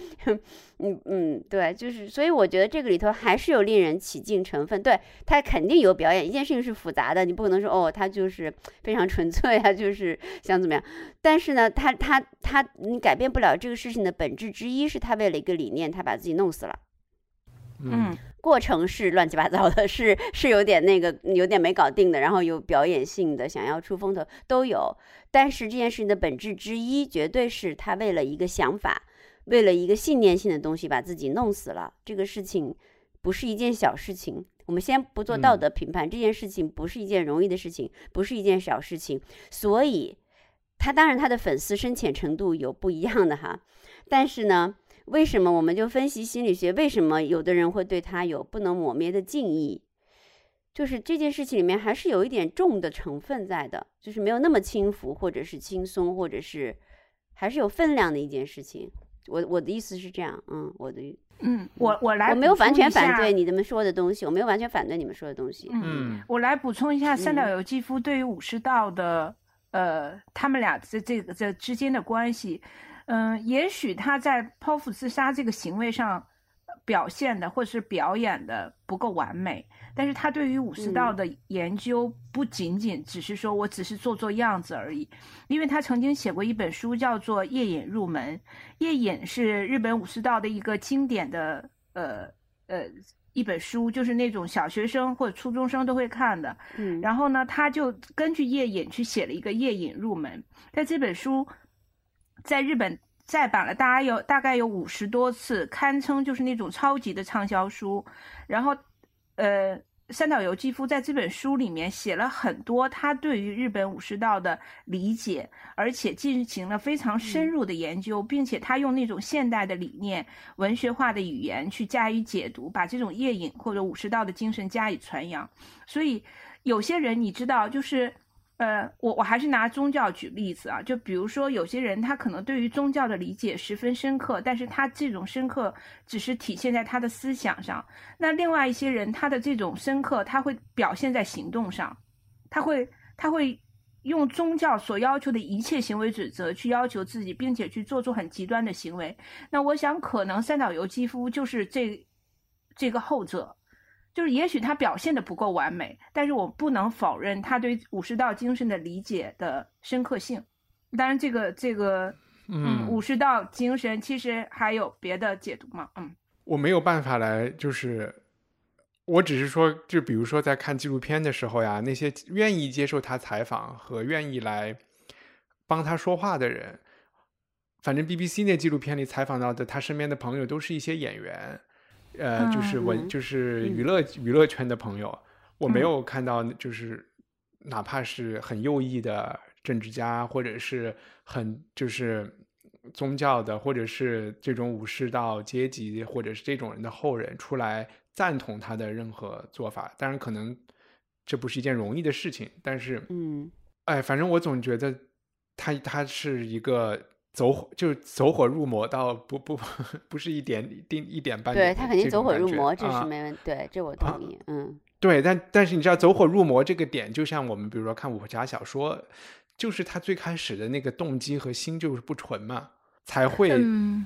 B: 嗯嗯，对，就是，所以我觉得这个里头还是有令人起敬成分，对，他肯定有表演。一件事情是复杂的，你不可能说哦，他就是非常纯粹啊，就是想怎么样。但是呢，他他他，你改变不了这个事情的本质之一，是他为了一个理念，他把自己弄死了。
C: 嗯
B: 过程是乱七八糟的，是是有点那个有点没搞定的，然后有表演性的，想要出风头都有。但是这件事情的本质之一，绝对是他为了一个想法，为了一个信念性的东西，把自己弄死了。这个事情不是一件小事情。我们先不做道德评判，这件事情不是一件容易的事情，不是一件小事情。所以，他当然他的粉丝深浅程度有不一样的哈，但是呢。为什么我们就分析心理学？为什么有的人会对他有不能抹灭的敬意？就是这件事情里面还是有一点重的成分在的，就是没有那么轻浮，或者是轻松，或者是还是有分量的一件事情。我我的意思是这样，嗯，我的
C: 嗯，我我来
B: 我没有完全反对你们说的东西，我没有完全反对你们说的东西。
C: 嗯
A: 嗯，
C: 我来补充一下三岛
B: 嗯
C: 由纪夫对于武士道的，呃，他们俩这这个这之间的关系。嗯，也许他在剖腹自杀这个行为上表现的或者是表演的不够完美，但是他对于武士道
B: 嗯
C: 的研究不仅仅只是说我只是做做样子而已，因为他曾经写过一本书叫做《夜隐入门》，夜隐是日本武士道的一个经典的呃呃一本书，就是那种小学生或者初中生都会看的。
B: 嗯，
C: 然后呢，他就根据夜隐去写了一个《夜隐入门》，在这本书在日本再版了大概有大概有五十多次，堪称就是那种超级的畅销书。然后，呃，三岛由纪夫在这本书里面写了很多他对于日本武士道的理解，而且进行了非常深入的研究，并且他用那种现代的理念、文学化的语言去加以解读，把这种夜影或者武士道的精神加以传扬。所以，有些人你知道，就是。呃，我我还是拿宗教举例子啊，就比如说有些人他可能对于宗教的理解十分深刻，但是他这种深刻只是体现在他的思想上。那另外一些人他的这种深刻，他会表现在行动上，他会他会用宗教所要求的一切行为准则去要求自己，并且去做出很极端的行为。那我想可能三岛由纪夫就是这这个后者。就是也许他表现的不够完美，但是我不能否认他对武士道精神的理解的深刻性。当然，这个这个，嗯，武士道精神其实还有别的解读嘛，嗯，
A: 我没有办法来，就是我只是说，就比如说在看纪录片的时候呀，那些愿意接受他采访和愿意来帮他说话的人，反正 BBC 那纪录片里采访到的他身边的朋友都是一些演员。呃，就是文，
B: 嗯
A: 就是娱乐娱乐圈的朋友，我没有看到，就是哪怕是很右翼的政治家，或者是很就是宗教的，或者是这种武士道阶级，或者是这种人的后人出来赞同他的任何做法。当然，可能这不是一件容易的事情，但是，
B: 嗯，
A: 哎，反正我总觉得他他是一个。走火就是走火入魔，到不不不是一点定一点半点
B: 对他肯定走火入魔，这
A: 啊
B: 是没问题。对，这我同意。嗯，
A: 对，但但是你知道走火入魔这个点，就像我们比如说看武侠小说，就是他最开始的那个动机和心就是不纯嘛，才会。
C: 嗯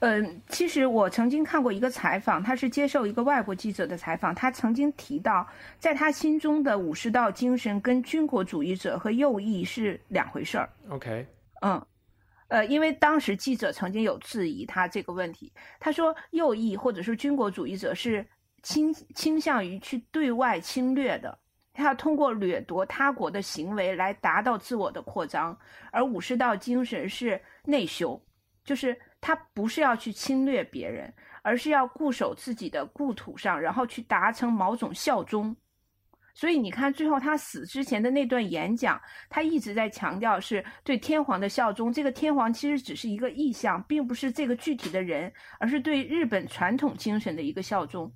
C: 嗯，其实我曾经看过一个采访，他是接受一个外国记者的采访，他曾经提到，在他心中的武士道精神跟军国主义者和右翼是两回事儿。
A: OK，
C: 嗯。呃，因为当时记者曾经有质疑他这个问题，他说右翼或者是军国主义者是倾倾向于去对外侵略的，他要通过掠夺他国的行为来达到自我的扩张，而武士道精神是内修，就是他不是要去侵略别人，而是要固守自己的故土上，然后去达成某种效忠。所以你看，最后他死之前的那段演讲，他一直在强调是对天皇的效忠。这个天皇其实只是一个意象，并不是这个具体的人，而是对日本传统精神的一个效忠。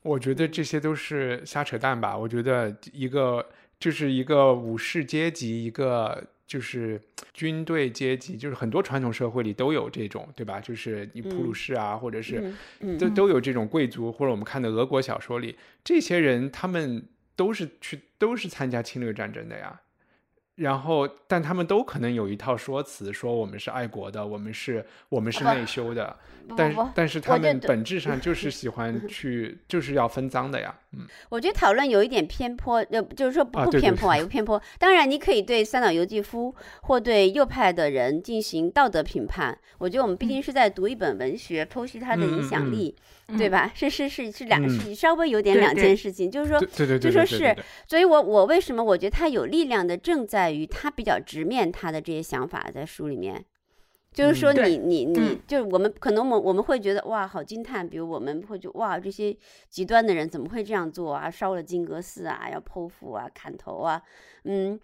A: 我觉得这些都是瞎扯淡吧。我觉得一个就是一个武士阶级，一个就是军队阶级，就是很多传统社会里都有这种，对吧？就是你普鲁士啊，或者是都都有这种贵族，或者我们看的俄国小说里，这些人他们。都是去都是参加侵略战争的呀，然后但他们都可能有一套说辞，说我们是爱国的，我们是我们是内修的，但是但是他们本质上就是 *laughs* 喜欢去就是要分赃的呀，嗯，
B: 我觉得讨论有一点偏颇，呃，就是说不不偏颇啊，有偏颇。当然你可以对三岛由纪夫或对右派的人进行道德评判，我觉得我们毕竟是在读一本文学，剖析它的影响力。对吧？是是是是两是稍微有点两件事情，就是说，
A: 对对
B: 对，就说是，所以我我为什么我觉得他有力量的，正在于他比较直面他的这些想法在书里面，就是说你你你，就是我们可能我们我们会觉得哇好惊叹，比如我们会觉哇这些极端的人怎么会这样做啊？烧了金阁寺啊，要剖腹啊，砍头啊，嗯，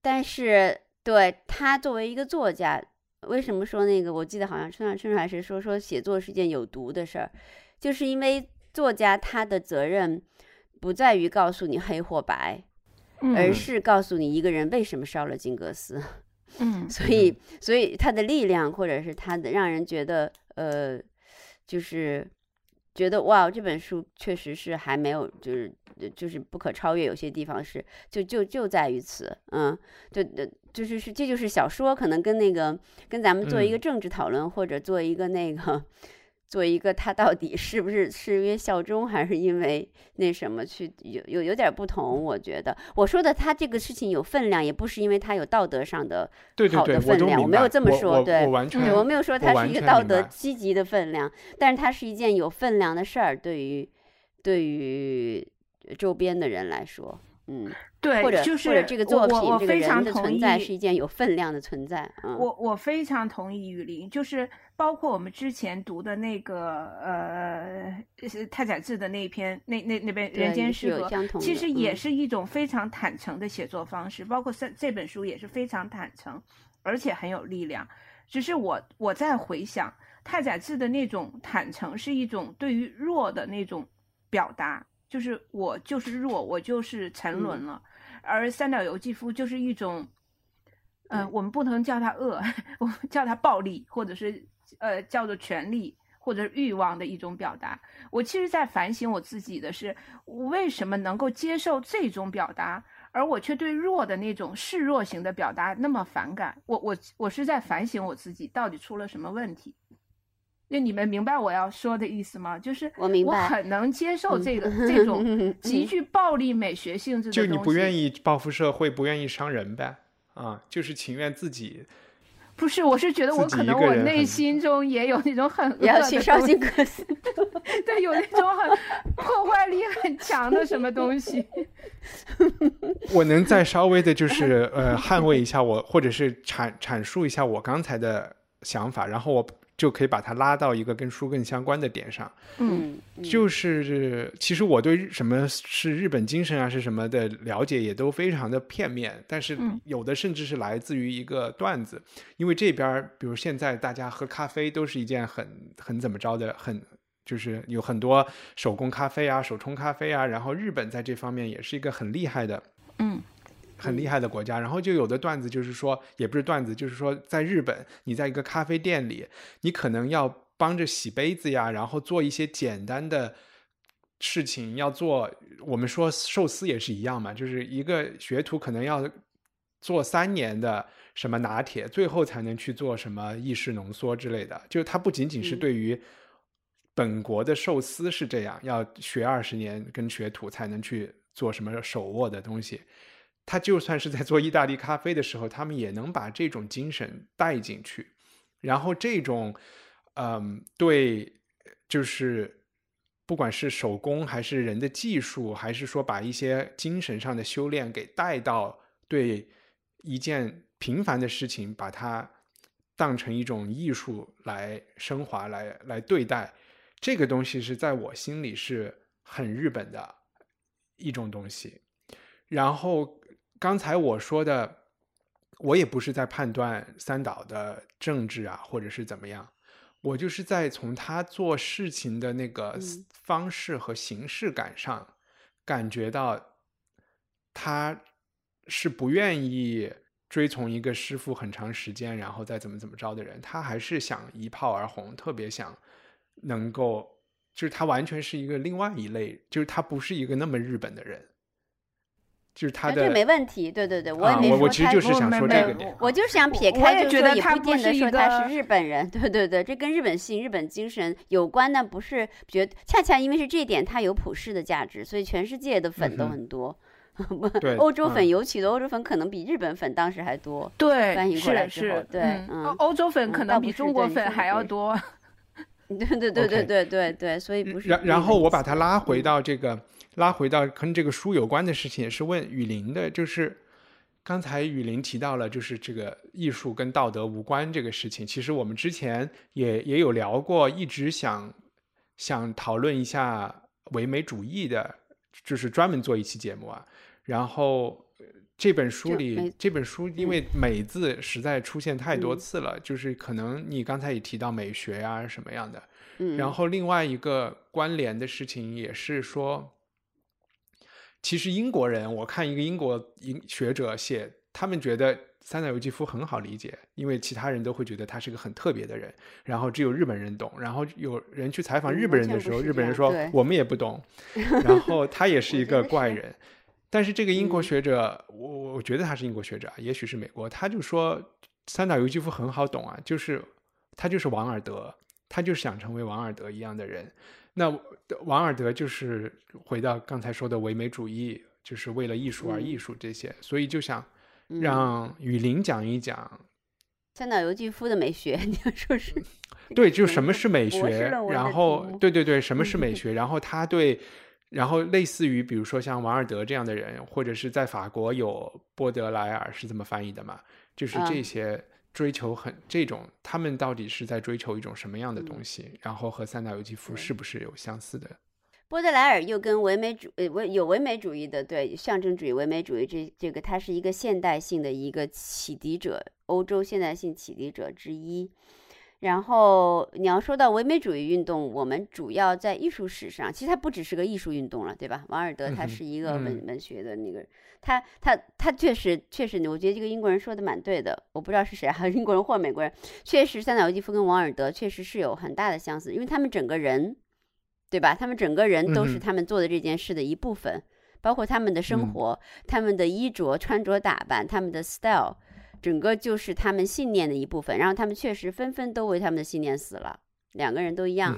B: 但是对他作为一个作家，为什么说那个？我记得好像村上春树还是说说写作是件有毒的事儿。就是因为作家他的责任不在于告诉你黑或白，而是告诉你一个人为什么烧了金阁寺。
C: 嗯，*laughs*
B: 所以所以他的力量或者是他的让人觉得呃，就是觉得哇，这本书确实是还没有就是就是不可超越。有些地方是就就就在于此，嗯，就就是是这就是小说可能跟那个跟咱们做一个政治讨论或者做一个那个。做一个，他到底是不是是因为效忠，还是因为那什么去有有有点不同？我觉得我说的他这个事情有分量，也不是因为他有道德上的好的分量，
A: 我
B: 没有这么说，对，
A: 对
B: 我没有说他是一个道德积极的分量，但是他是一件有分量的事儿，对于对于周边的人来说，嗯。
C: 对，
B: 或者
C: 就是
B: 或者这个作品
C: 这个
B: 人的存在是一件有分量的存在。
C: 我我非常同意雨林，就是包括我们之前读的那个呃太宰治的那一篇，那那那边《人间失格》，其实也是一种非常坦诚的写作方式。包括这这本书也是非常坦诚，而且很有力量。只是我我在回想太宰治的那种坦诚，是一种对于弱的那种表达，就是我就是弱，我就是沉沦了。而三岛由纪夫就是一种，嗯，我们不能叫他恶，*laughs* 我们叫他暴力，或者是呃叫做权力或者欲望的一种表达。我其实，在反省我自己的是，我为什么能够接受这种表达，而我却对弱的那种示弱型的表达那么反感？我我我是在反省我自己，到底出了什么问题？就你们明白我要说的意思吗？就是
B: 我明白，
C: 我很能接受这个这种 *laughs* 极具暴力美学性质的
A: 就你不愿意报复社会，不愿意伤人呗？啊，就是情愿自己。
C: 不是，我是觉得我可能我内心中也有那种很恶
B: 的去烧金阁寺，*laughs*
C: 对，有那种很破坏力很强的什么东西。
A: 我能再稍微的，就是呃，捍卫一下我，或者是阐阐述一下我刚才的想法，然后我。就可以把它拉到一个跟书更相关的点上，
C: 嗯，
A: 就是其实我对什么是日本精神啊是什么的了解也都非常的片面，但是有的甚至是来自于一个段子，因为这边比如现在大家喝咖啡都是一件很很怎么着的，很就是有很多手工咖啡啊、手冲咖啡啊，然后日本在这方面也是一个很厉害的，
C: 嗯。
A: 很厉害的国家，然后就有的段子就是说，也不是段子，就是说，在日本，你在一个咖啡店里，你可能要帮着洗杯子呀，然后做一些简单的事情，要做。我们说寿司也是一样嘛，就是一个学徒可能要做三年的什么拿铁，最后才能去做什么意式浓缩之类的。就它不仅仅是对于本国的寿司是这样，要学二十年跟学徒才能去做什么手握的东西。他就算是在做意大利咖啡的时候，他们也能把这种精神带进去，然后这种，嗯，对，就是不管是手工还是人的技术，还是说把一些精神上的修炼给带到对一件平凡的事情，把它当成一种艺术来升华、来来对待，这个东西是在我心里是很日本的一种东西。然后刚才我说的，我也不是在判断三岛的政治啊，或者是怎么样。我就是在从他做事情的那个方式和形式感上，感觉到他是不愿意追从一个师傅很长时间，然后再怎么怎么着的人，他还是想一炮而红，特别想能够，就是他完全是一个另外一类，就是他不是一个那么日本的人。就是他的，
B: 这没问题。对对对，
A: 我
B: 也没说他。
A: 我其实就是想说这个点。
B: 我就是想撇开，就是说
C: 也
B: 不见得说他是日本人。对对对，这跟日本性、日本精神有关但，不是觉恰恰因为是这一点，它有普世的价值，所以全世界的粉都很多。*laughs* 欧洲粉尤其的，欧洲粉可能比日本粉当时还多。
C: 对，
B: 翻译过来
C: 之后，
B: 对，
C: 嗯，欧洲粉可能比中国粉还要多。*laughs*
B: 对对对对对对对，所以不是。
A: 然然后我把它拉回到这个。拉回到跟这个书有关的事情，也是问雨林的，就是刚才雨林提到了，就是这个艺术跟道德无关这个事情。其实我们之前也也有聊过，一直想想讨论一下唯美主义的，就是专门做一期节目啊。然后这本书里，这本书因为“美”字实在出现太多次了，就是可能你刚才也提到美学呀什么样的。然后另外一个关联的事情也是说。其实英国人，我看一个英国英学者写，他们觉得三岛由纪夫很好理解，因为其他人都会觉得他是个很特别的人，然后只有日本人懂。然后有人去采访日本人的时候，日本人说我们也不懂。*laughs* 然后他也是一个怪人。但是这个英国学者，我我觉得他是英国学者，也许是美国，他就说三岛由纪夫很好懂啊，就是他就是王尔德，他就是想成为王尔德一样的人。那王尔德就是回到刚才说的唯美主义，就是为了艺术而艺术这些，所以就想让雨林讲一讲
B: 三岛由纪夫的美学。你要说是？
A: 对，就什么是美学？然后，对对对，什么是美学？然后他对，然后类似于比如说像王尔德这样的人，或者是在法国有波德莱尔是这么翻译的嘛？就是这些。追求很这种，他们到底是在追求一种什么样的东西？然后和三岛由纪夫是不是有相似的？
B: 波德莱尔又跟唯美主呃唯有唯美主义的对象征主义、唯美主义这这个，他是一个现代性的一个启迪者，欧洲现代性启迪者之一。然后你要说到唯美主义运动，我们主要在艺术史上，其实它不只是个艺术运动了，对吧？王尔德他是一个文文学的那个。他他他确实确实，我觉得这个英国人说的蛮对的。我不知道是谁，还 *laughs* 是英国人或美国人。确实，三岛由纪夫跟王尔德确实是有很大的相似，因为他们整个人，对吧？他们整个人都是他们做的这件事的一部分，包括他们的生活、他们的衣着、穿着打扮、他们的 style，整个就是他们信念的一部分。然后他们确实纷纷都为他们的信念死了，两个人都一样，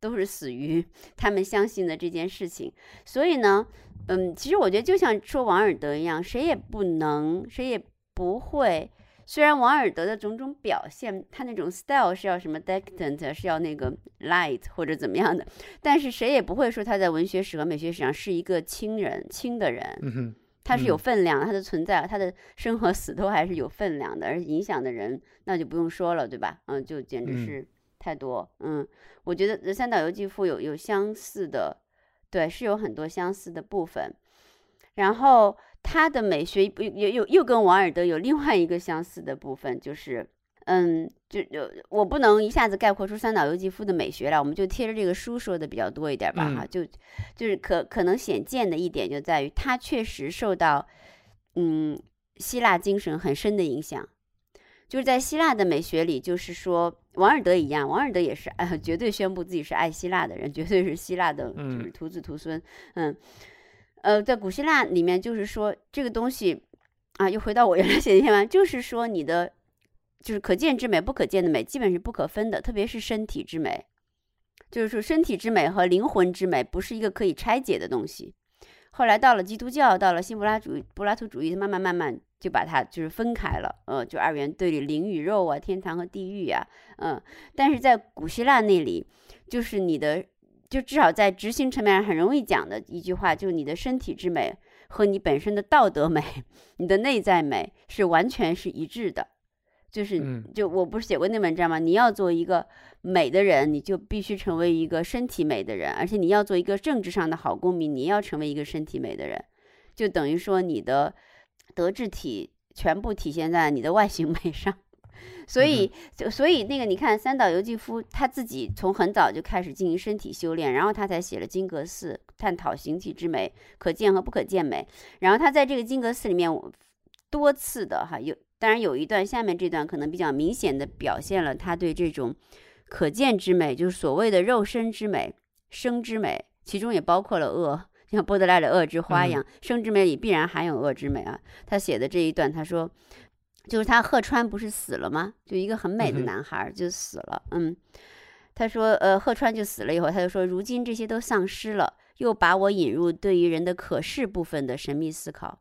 B: 都是死于 *laughs* 他们相信的这件事情。所以呢。嗯，其实我觉得就像说王尔德一样，谁也不能，谁也不会。虽然王尔德的种种表现，他那种 style 是要什么 decadent，是要那个 light 或者怎么样的，但是谁也不会说他在文学史和美学史上是一个轻人轻的人。
A: 嗯
B: 他是有分量，它的存在，它的生和死都还是有分量的，而影响的人那就不用说了，对吧？嗯，就简直是太多。嗯，我觉得三岛由纪夫有有相似的。对，是有很多相似的部分，然后他的美学又又又又跟王尔德有另外一个相似的部分，就是，嗯，就就我不能一下子概括出三岛由纪夫的美学来，我们就贴着这个书说的比较多一点吧，哈，就就是可可能显见的一点就在于他确实受到，嗯，希腊精神很深的影响。就是在希腊的美学里，就是说王尔德一样，王尔德也是呃，*laughs* 绝对宣布自己是爱希腊的人，绝对是希腊的，就是徒子徒孙。嗯，呃，在古希腊里面，就是说这个东西啊，又回到我原来写的篇文，就是说你的就是可见之美、不可见的美，基本是不可分的，特别是身体之美，就是说身体之美和灵魂之美不是一个可以拆解的东西。后来到了基督教，到了新柏拉主义、柏拉图主义，慢慢慢慢。就把它就是分开了，呃，就二元对立，灵与肉啊，天堂和地狱呀，嗯，但是在古希腊那里，就是你的就至少在执行层面上很容易讲的一句话，就是你的身体之美和你本身的道德美、*laughs* 你的内在美是完全是一致的。就是
A: 嗯
B: 就我不是写过那文章吗？你要做一个美的人，你就必须成为一个身体美的人，而且你要做一个政治上的好公民，你要成为一个身体美的人，就等于说你的德智体全部体现在你的外形美上。所以，就所以那个你看，三岛由纪夫他自己从很早就开始进行身体修炼，然后他才写了《金阁寺》，探讨形体之美，可见和不可见美。然后他在这个金阁寺里面多次的哈有，当然有一段下面这段可能比较明显的表现了他对这种可见之美，就是所谓的肉身之美、生之美，其中也包括了恶。像波德莱的《恶之花》一样，生之美里必然含有恶之美啊。他写的这一段，他说。就是他鹤川不是死了吗？就一个很美的男孩就死了。嗯，他说，呃，鹤川就死了以后，他就说，如今这些都丧失了，又把我引入对于人的可视部分的神秘思考。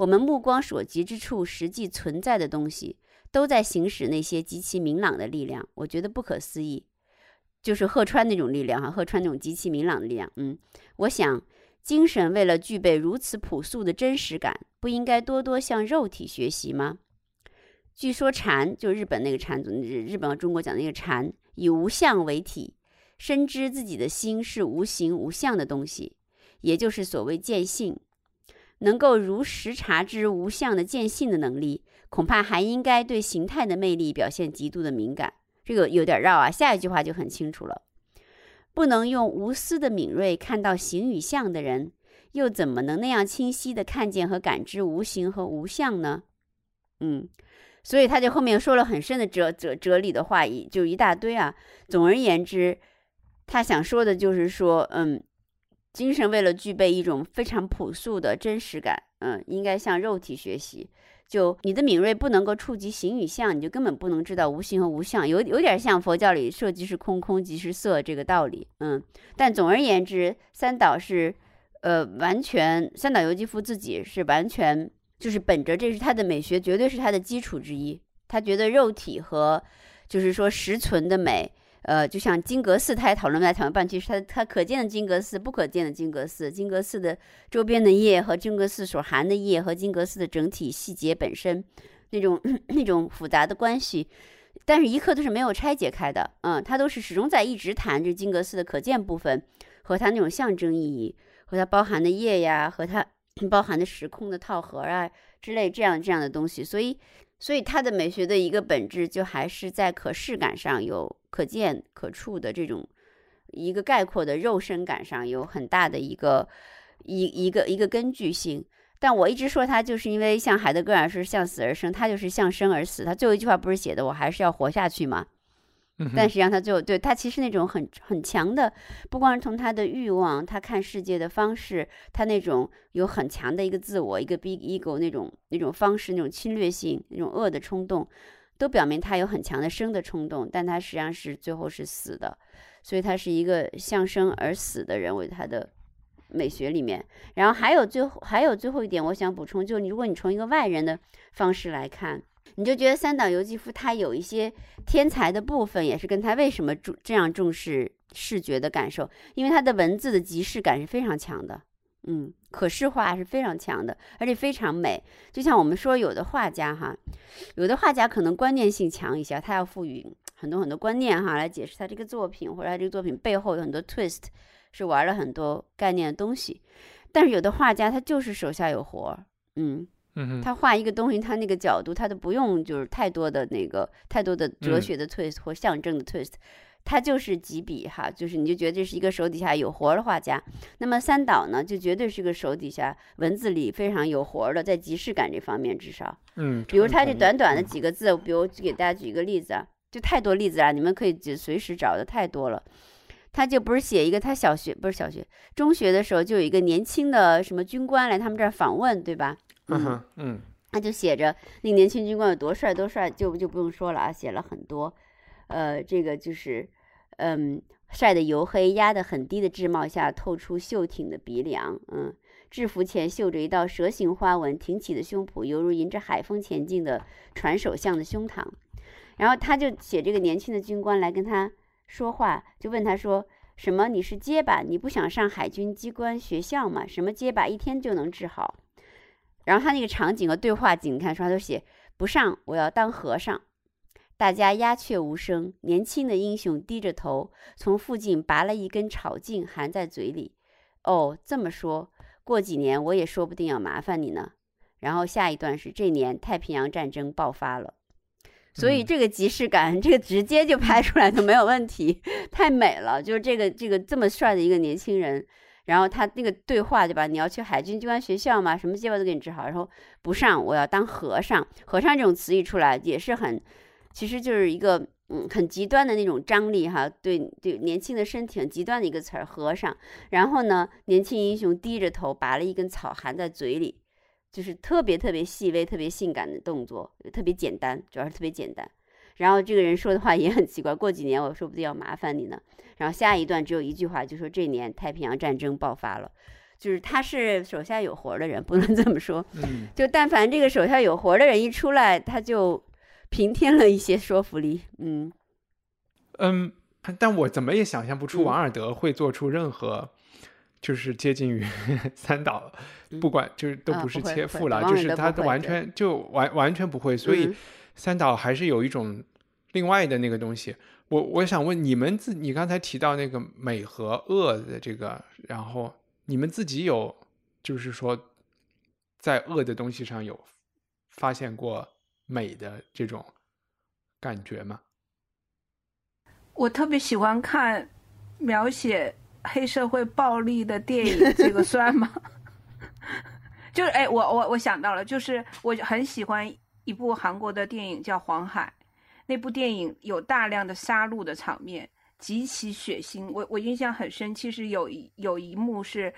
B: 我们目光所及之处，实际存在的东西，都在行使那些极其明朗的力量。我觉得不可思议，就是鹤川那种力量哈，鹤川那种极其明朗的力量。嗯，我想，精神为了具备如此朴素的真实感，不应该多多向肉体学习吗？据说禅就日本那个禅宗，日日本和中国讲的那个禅，以无相为体，深知自己的心是无形无相的东西，也就是所谓见性。能够如实察知无相的见性的能力，恐怕还应该对形态的魅力表现极度的敏感。这个有点绕啊，下一句话就很清楚了。不能用无私的敏锐看到形与相的人，又怎么能那样清晰地看见和感知无形和无相呢？嗯。所以他就后面说了很深的哲哲哲理的话，一就一大堆啊。总而言之，他想说的就是说，嗯，精神为了具备一种非常朴素的真实感，嗯，应该向肉体学习。就你的敏锐不能够触及形与相，你就根本不能知道无形和无相，有有点像佛教里色即是空，空即是色这个道理，嗯。但总而言之，三岛是，呃，完全三岛由纪夫自己是完全。就是本着这是他的美学，绝对是他的基础之一。他觉得肉体和，就是说实存的美，呃，就像金阁寺，他也讨论来讨论半天，是他他可见的金阁寺，不可见的金阁寺，金阁寺的周边的叶和金阁寺所含的叶和金阁寺的整体细节本身那种那种复杂的关系，但是一刻都是没有拆解开的。嗯，他都是始终在一直谈这金阁寺的可见部分和它那种象征意义，和它包含的叶呀，和它。包含的时空的套盒啊之类这样这样的东西，所以所以它的美学的一个本质就还是在可视感上有可见可触的这种一个概括的肉身感上有很大的一个一一个一个根据性。但我一直说他就是因为像海德格尔是向死而生，他就是向生而死。他最后一句话不是写的我还是要活下去吗？但实际上，他最后对他其实那种很很强的，不光是从他的欲望，他看世界的方式，他那种有很强的一个自我，一个 big ego 那种那种方式，那种侵略性，那种恶的冲动，都表明他有很强的生的冲动，但他实际上是最后是死的，所以他是一个向生而死的人为他的美学里面。然后还有最后还有最后一点，我想补充，就是如果你从一个外人的方式来看。你就觉得三岛由纪夫他有一些天才的部分，也是跟他为什么重这样重视视觉的感受，因为他的文字的即视感是非常强的，嗯，可视化是非常强的，而且非常美。就像我们说，有的画家哈，有的画家可能观念性强一些，他要赋予很多很多观念哈来解释他这个作品，或者他这个作品背后有很多 twist，是玩了很多概念的东西。但是有的画家他就是手下有活儿，嗯。他画一个东西，他那个角度，他都不用就是太多的那个太多的哲学的 twist 或象征的 twist，他就是几笔哈，就是你就觉得这是一个手底下有活的画家。那么三岛呢，就绝对是个手底下文字里非常有活的，在即视感这方面至少，
A: 嗯，
B: 比如他这短短的几个字，比如给大家举一个例子啊，就太多例子了，你们可以就随时找的太多了。他就不是写一个，他小学不是小学，中学的时候就有一个年轻的什么军官来他们这儿访问，对吧？
A: 嗯嗯，
B: 他就写着那个年轻军官有多帅多帅，就就不用说了啊，写了很多，呃，这个就是，嗯，晒得黝黑，压得很低的制帽下透出秀挺的鼻梁，嗯，制服前绣着一道蛇形花纹，挺起的胸脯犹如迎着海风前进的船首像的胸膛，然后他就写这个年轻的军官来跟他说话，就问他说。什么你是结巴，你不想上海军机关学校吗？什么结巴一天就能治好？然后他那个场景和对话景，你看说他都写不上，我要当和尚。大家鸦雀无声。年轻的英雄低着头，从附近拔了一根草茎，含在嘴里。哦，这么说，过几年我也说不定要麻烦你呢。然后下一段是这年太平洋战争爆发了，所以这个即视感，*laughs* 这个直接就拍出来都没有问题，*laughs* 太美了。就是这个这个这么帅的一个年轻人，然后他那个对话对吧？你要去海军军官学校吗？什么计划都给你治好。然后不上，我要当和尚。和尚这种词一出来，也是很。其实就是一个嗯很极端的那种张力哈，对对，年轻的身体很极端的一个词儿，和尚。然后呢，年轻英雄低着头拔了一根草含在嘴里，就是特别特别细微、特别性感的动作，特别简单，主要是特别简单。然后这个人说的话也很奇怪，过几年我说不定要麻烦你呢。然后下一段只有一句话，就说这年太平洋战争爆发了，就是他是手下有活的人，不能这么说。
A: 嗯，
B: 就但凡这个手下有活的人一出来，他就。平添了一些说服力，嗯
A: 嗯，但我怎么也想象不出王尔德会做出任何就是接近于 *laughs* 三岛，不管就是都不是切腹了，就是他完全就完完全不会，所以三岛还是有一种另外的那个东西。我我想问你们自，你刚才提到那个美和恶的这个，然后你们自己有就是说在恶的东西上有发现过？美的这种感觉吗？
C: 我特别喜欢看描写黑社会暴力的电影，这个算吗？*laughs* 就是哎，我我我想到了，就是我很喜欢一部韩国的电影叫《黄海》，那部电影有大量的杀戮的场面，极其血腥。我我印象很深，其实有一有一幕是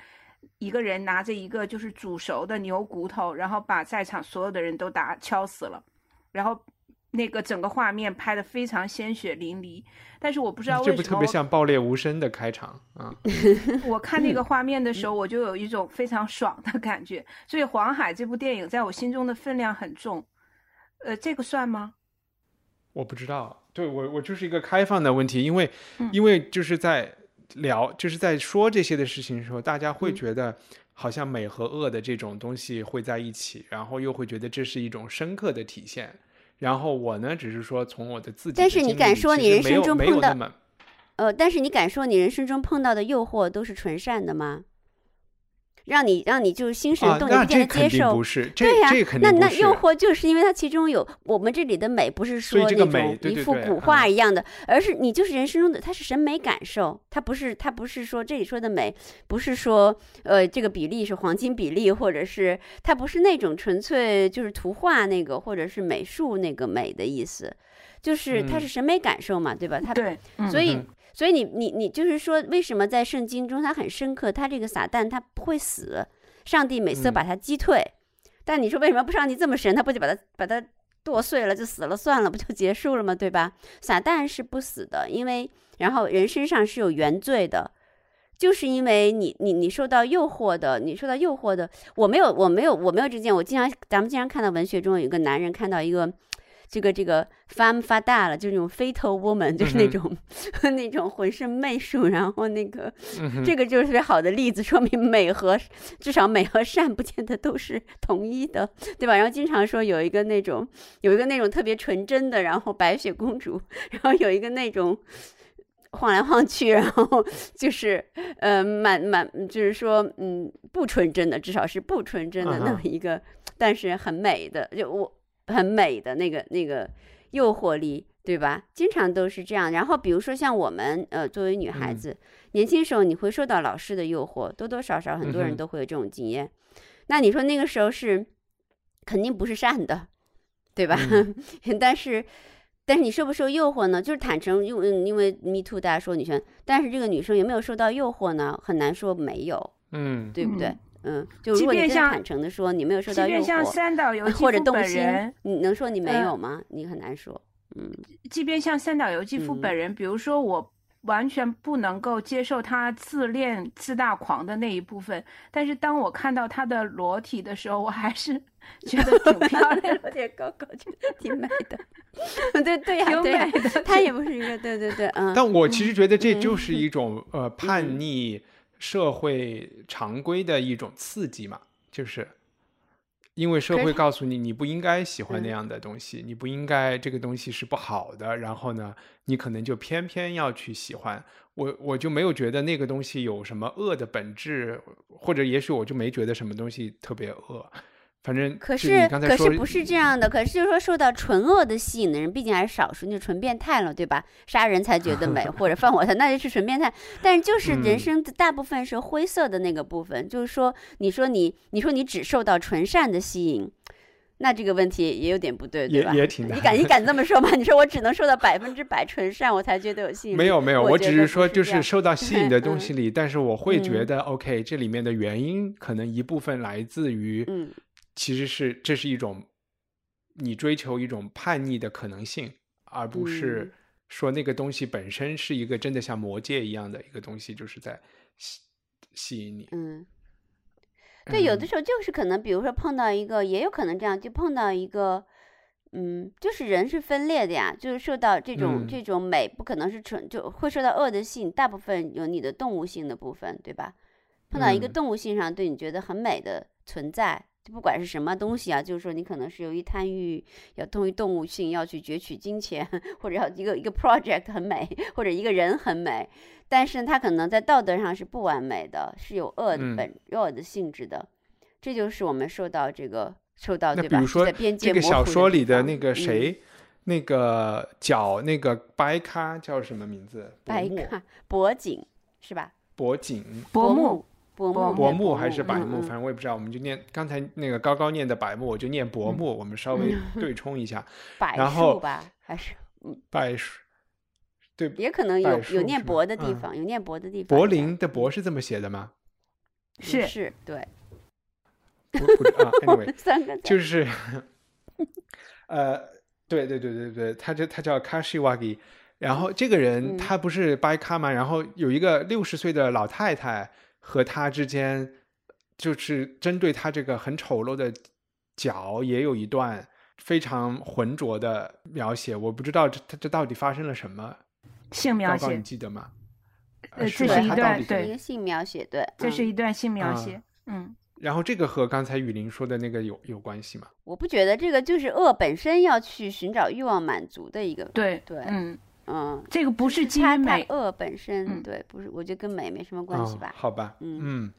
C: 一个人拿着一个就是煮熟的牛骨头，然后把在场所有的人都打敲死了。然后，那个整个画面拍的非常鲜血淋漓，但是我不知道为什么
A: 这不特别像《爆裂无声》的开场啊！*laughs*
C: 我看那个画面的时候，我就有一种非常爽的感觉。所以《黄海》这部电影在我心中的分量很重。呃，这个算吗？
A: 我不知道，对我我就是一个开放的问题，因为因为就是在聊就是在说这些的事情的时候，大家会觉得。好像美和恶的这种东西会在一起，然后又会觉得这是一种深刻的体现。然后我呢，只是说从我的自己，
B: 但是你敢说你人生中碰到，
A: 么，
B: 呃，但是你敢说你人生中碰到的诱惑都是纯善的吗？让你让你就是心神动念变得接受，对呀，那那诱惑就是因为它其中有我们这里的美，不是说那种一幅古画一样的，而是你就是人生中的，它是审美感受，它不是它不是说这里说的美，不是说呃这个比例是黄金比例，或者是它不是那种纯粹就是图画那个或者是美术那个美的意思，就是它是审美感受嘛，对吧？它
C: 对，
B: 所以。所以你你你就是说，为什么在圣经中他很深刻？他这个撒旦他不会死，上帝每次把他击退。但你说为什么不上帝这么神？他不就把他把他剁碎了就死了算了，不就结束了吗？对吧？撒旦是不死的，因为然后人身上是有原罪的，就是因为你你你受到诱惑的，你受到诱惑的。我没有我没有我没有这件，我经常咱们经常看到文学中有一个男人看到一个。这个这个发发大了，就是那种 fatal woman，就是那种 *laughs* 那种浑身媚术，然后那个这个就是特别好的例子，说明美和至少美和善不见得都是统一的，对吧？然后经常说有一个那种有一个那种特别纯真的，然后白雪公主，*laughs* 然后有一个那种晃来晃去，然后就是呃满满就是说嗯不纯真的，至少是不纯真的那么一个，但是很美的，就我。很美的那个那个诱惑力，对吧？经常都是这样。然后比如说像我们，呃，作为女孩子，年轻时候你会受到老师的诱惑，多多少少很多人都会有这种经验。那你说那个时候是肯定不是善的，对吧？*laughs* 但是但是你受不受诱惑呢？就是坦诚，因为因为 Me Too，大家说女生，但是这个女生有没有受到诱惑呢？很难说没有，
A: 嗯，
B: 对不对？嗯，就如果你真坦诚的说你没有受到诱惑，或者动心，你能说你没有吗？你很难说。嗯，
C: 即便像三岛由纪夫本人，比如说我完全不能够接受他自恋自大狂的那一部分。但是当我看到他的裸体的时候，我还是 *laughs* 觉得挺漂亮，
B: 有点高高，觉得挺美的。*laughs* 对对呀、
C: 挺
B: 对。他也不是一个，对对对，嗯。
A: 但我其实觉得这就是一种呃 *laughs* 叛逆社会常规的一种刺激嘛，就是因为社会告诉你你不应该喜欢那
B: 嗯
A: 样的东西，你不应该这个东西是不好的，然后呢，你可能就偏偏要去喜欢。我我就没有觉得那个东西有什么恶的本质，或者也许我就没觉得什么东西特别恶。反正
B: 可
A: 是
B: 可是不是这样的，可是就是说受到纯恶的吸引的人，毕竟还是少数，那就纯变态了，对吧？杀人才觉得美，*laughs* 或者放火才那就是纯变态。但是就是人
A: 嗯
B: 生的大部分是灰色的那个部分，就是说，你说你你说你只受到纯善的吸引。那这个问题也有点不对，对
A: 也
B: 吧？
A: 也挺难
B: 你敢你敢这么说吗？*laughs* 你说我只能受到百分之百纯善，我才觉得有吸引力？
A: 没有没有，
B: 我
A: 我只
B: 是
A: 是说就是受到吸引的东
B: 嗯
A: 西里，但是我会觉
B: 嗯
A: 得 OK，这里面的原因可能一部分来自于，
B: 嗯，
A: 其实是这是一种你追求一种叛逆的可能性，而不
B: 嗯
A: 是说那个东西本身是一个真的像魔戒一样的一个东西，就是在吸吸引你。
B: 嗯，对，有的
A: 嗯
B: 时候就是可能，比如说碰到一个，也有可能这样，就碰到一个，嗯，就是人是分裂的呀，就是受到这种、
A: 嗯
B: 这种美，不可能是纯就会受到恶的吸引，大部分有你的动物性的部分，对吧？碰到一个
A: 嗯
B: 动物性上对你觉得很美的存在，就不管是什么东西啊，就是说你可能是由于贪欲，要动于动物性要去攫取金钱，*laughs* 或者要一个一个 project 很美，或者一个人很美，但是他可能在道德上是不完美的，是有恶的
A: 嗯
B: 本、恶的性质的，这就是我们受到这个受到对吧？是
A: 比如说
B: 在边界
A: 这个小说里的那个
B: 嗯
A: 谁，那个脚那个白咖叫什么名字？
B: 白咖博景是吧？
A: 博景。
C: 薄
B: 木
C: 暮，
B: 薄
C: 薄
B: 木
A: 还是白
B: 嗯
A: 木，
B: 嗯
A: 反正我也不知道，我们就念刚才那个高高念的柏木，我就念薄木，我们稍微 *laughs* 对冲一下。
B: 柏
A: 然后
B: 树吧，还是
A: 柏树，对，
B: 也可能有有念薄的地
A: 嗯
B: 方，有念薄的地方。
A: 柏林的柏
B: 嗯
A: 是这么写的吗？
C: 是
B: 是对，
A: 不不啊，*laughs* anyway，
B: 三个字
A: 就是，*laughs* 呃，对对对对对，他这他叫 Kashiwagi，然后这个人
B: 嗯
A: 他不是掰咖吗？然后有一个六十岁的老太太和他之间，就是针对他这个很丑陋的脚，也有一段非常浑浊的描写。我不知道这他这到底发生了什么，
C: 性描写
A: 你，记得吗？
C: 呃这是一段对
B: 一个性描写，对，
C: 这是
B: 嗯
C: 一段性描
A: 啊
C: 写。嗯，
A: 然后这个和刚才雨林说的那个有有关系吗？
B: 我不觉得这个就是恶本身要去寻找欲望满足的一个，
C: 对
B: 对
C: 嗯，
B: 嗯，
C: 这个不是基
B: 它它
C: 于美，
B: 恶本身、
C: 嗯
B: 对，不是，我觉得跟美没什么关系
A: 哦
B: 吧。
A: 好吧，
B: 嗯
A: 嗯，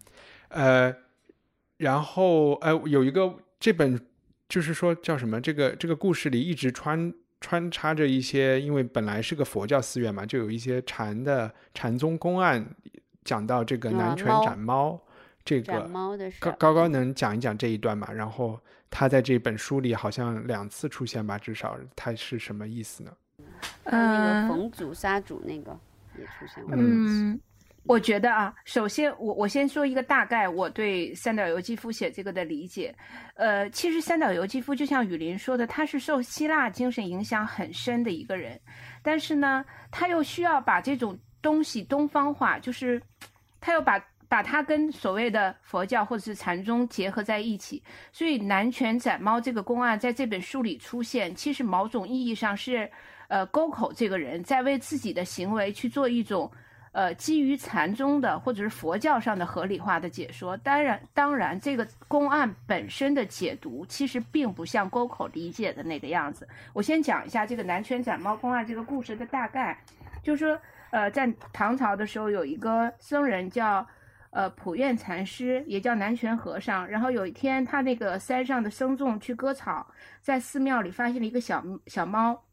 A: 呃，然后呃，有一个这本就是说叫什么？这个这个故事里一直穿穿插着一些，因为本来是个佛教寺院嘛，就有一些禅的禅宗公案，讲到这个
B: 啊
A: 南拳
B: 猫
A: 斩猫，这个
B: 猫的事，
A: 高高高能讲一讲这一段嘛？然后他在这本书里好像两次出现吧，至少他是什么意思呢？
B: 还有那
C: 嗯
B: 个冯祖杀主那个也出现过。
C: 嗯，我觉得啊，首先我我先说一个大概我对三岛由纪夫写这个的理解。呃，其实三岛由纪夫就像雨林说的，他是受希腊精神影响很深的一个人，但是呢，他又需要把这种东西东方化，就是他又把。把它跟所谓的佛教或者是禅宗结合在一起，所以南拳斩猫这个公案在这本书里出现，其实某种意义上是，呃，沟口这个人在为自己的行为去做一种，呃，基于禅宗的或者是佛教上的合理化的解说。当然，当然，这个公案本身的解读其实并不像沟口理解的那个样子。我先讲一下这个南拳斩猫公案这个故事的大概，就是说，呃，在唐朝的时候有一个僧人叫。呃，普愿禅师也叫南拳和尚。然后有一天，他那个山上的僧众去割草，在寺庙里发现了一个小小猫，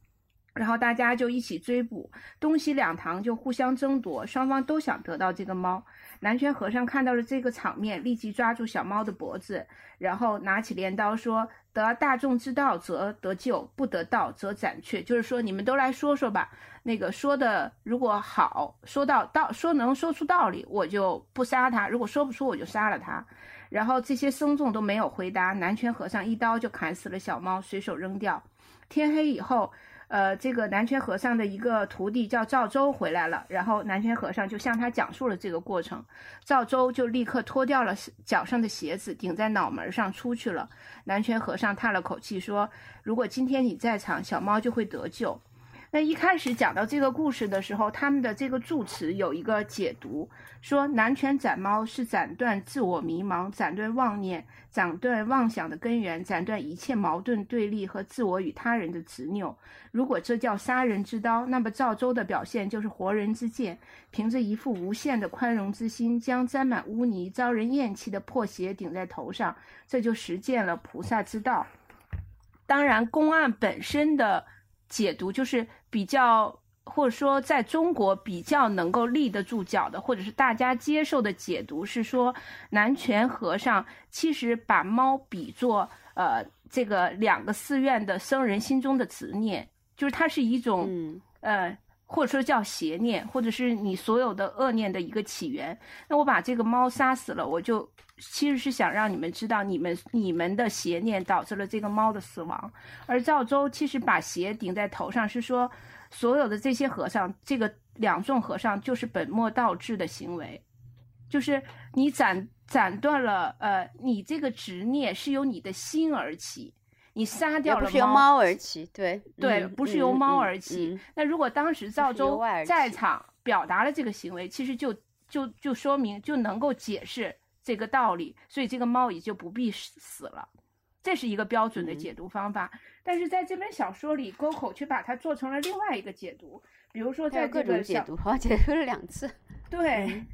C: 然后大家就一起追捕，东西两堂就互相争夺，双方都想得到这个猫。南拳和尚看到了这个场面，立即抓住小猫的脖子，然后拿起镰刀说：“得大众之道则得救，不得道则斩却。”就是说，你们都来说说吧。那个说的如果好，说到道，说能说出道理，我就不杀他；如果说不出，我就杀了他。然后这些僧众都没有回答，南拳和尚一刀就砍死了小猫，随手扔掉。天黑以后，呃，这个南拳和尚的一个徒弟叫赵州回来了，然后南拳和尚就向他讲述了这个过程，赵州就立刻脱掉了脚上的鞋子，顶在脑门上出去了。南拳和尚叹了口气说：“如果今天你在场，小猫就会得救。”那一开始讲到这个故事的时候，他们的这个注词有一个解读，说南拳斩猫是斩断自我迷茫、斩断妄念、斩断妄想的根源，斩断一切矛盾对立和自我与他人的执拗。如果这叫杀人之刀，那么赵州的表现就是活人之剑，凭着一副无限的宽容之心，将沾满污泥、遭人厌弃的破鞋顶在头上，这就实践了菩萨之道。当然，公案本身的。解读就是比较，或者说在中国比较能够立得住脚的，或者是大家接受的解读是说，南拳和尚其实把猫比作呃这个两个寺院的僧人心中的执念，就是它是一种呃或者说叫邪念，或者是你所有的恶念的一个起源。那我把这个猫杀死了，我就。其实是想让你们知道，你们你们的邪念导致了这个猫的死亡。而赵州其实把鞋顶在头上，是说所有的这些和尚，这个两众和尚就是本末倒置的行为，就是你斩斩断了，呃，你这个执念是由你的心而起，你杀掉了猫，
B: 不是由猫而起，对
C: 对，不是由猫而起。那如果当时赵州在场表达了这个行为，其实就就就说明就能够解释。这个道理，所以这个猫也就不必死了，这是一个标准的解读方法。但是在这本小说里，沟口却把它做成了另外一个解读。比如说，在
B: 各种解读，好解读了两次。
C: 对，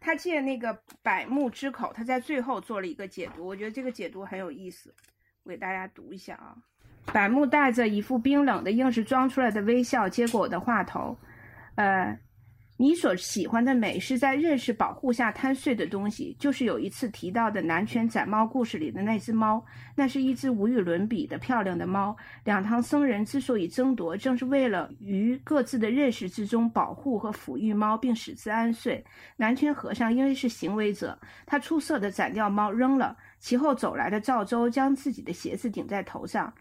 C: 他借那个百目之口，他在最后做了一个解读。我觉得这个解读很有意思，我给大家读一下啊。百目带着一副冰冷的、硬是装出来的微笑，接过我的话头，呃。你所喜欢的美是在认识保护下贪睡的东西，就是有一次提到的南拳斩猫故事里的那只猫，那是一只无与伦比的漂亮的猫。两堂僧人之所以争夺，正是为了于各自的认识之中保护和抚育猫，并使之安睡。南拳和尚因为是行为者，他出色的斩掉猫扔了，其后走来的赵州将自己的鞋子顶在头上。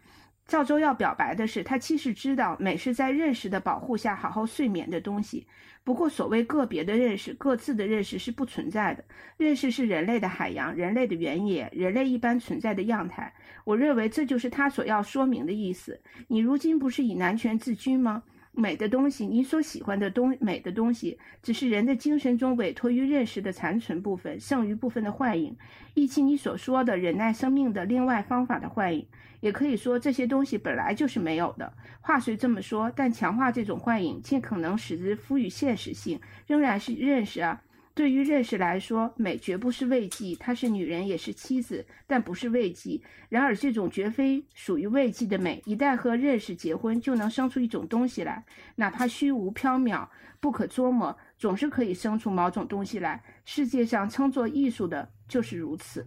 C: 赵州要表白的是，他其实知道美是在认识的保护下好好睡眠的东西。不过，所谓个别的认识、各自的认识是不存在的。认识是人类的海洋、人类的原野、人类一般存在的样态。我认为这就是他所要说明的意思。你如今不是以男权自居吗？美的东西，你所喜欢的东美的东西，只是人的精神中委托于认识的残存部分、剩余部分的幻影，以及你所说的忍耐生命的另外方法的幻影。也可以说这些东西本来就是没有的。话虽这么说，但强化这种幻影，尽可能使之赋予现实性，仍然是认识啊。对于认识来说，美绝不是慰藉，她是女人，也是妻子，但不是慰藉。然而，这种绝非属于慰藉的美，一旦和认识结婚，就能生出一种东西来，哪怕虚无缥缈、不可捉摸，总是可以生出某种东西来。世界上称作艺术的就是如此，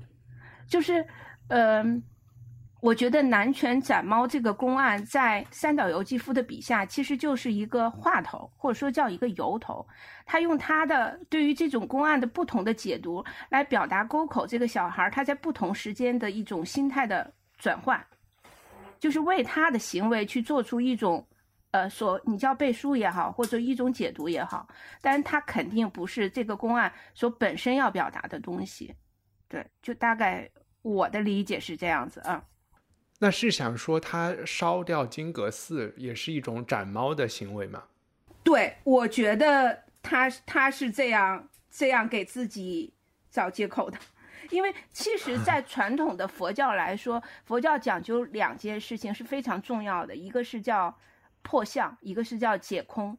C: 就是，嗯。我觉得南拳斩猫这个公案，在三岛由纪夫的笔下，其实就是一个话头，或者说叫一个由头。他用他的对于这种公案的不同的解读，来表达沟口这个小孩他在不同时间的一种心态的转换，就是为他的行为去做出一种，呃，所你叫背书也好，或者一种解读也好，但是他肯定不是这个公案所本身要表达的东西。对，就大概我的理解是这样子啊。
A: 那是想说，他烧掉金阁寺也是一种斩猫的行为吗？
C: 对，我觉得他他是这样这样给自己找借口的，因为其实，*laughs* 在传统的佛教来说，佛教讲究两件事情是非常重要的，一个是叫破相，一个是叫解空。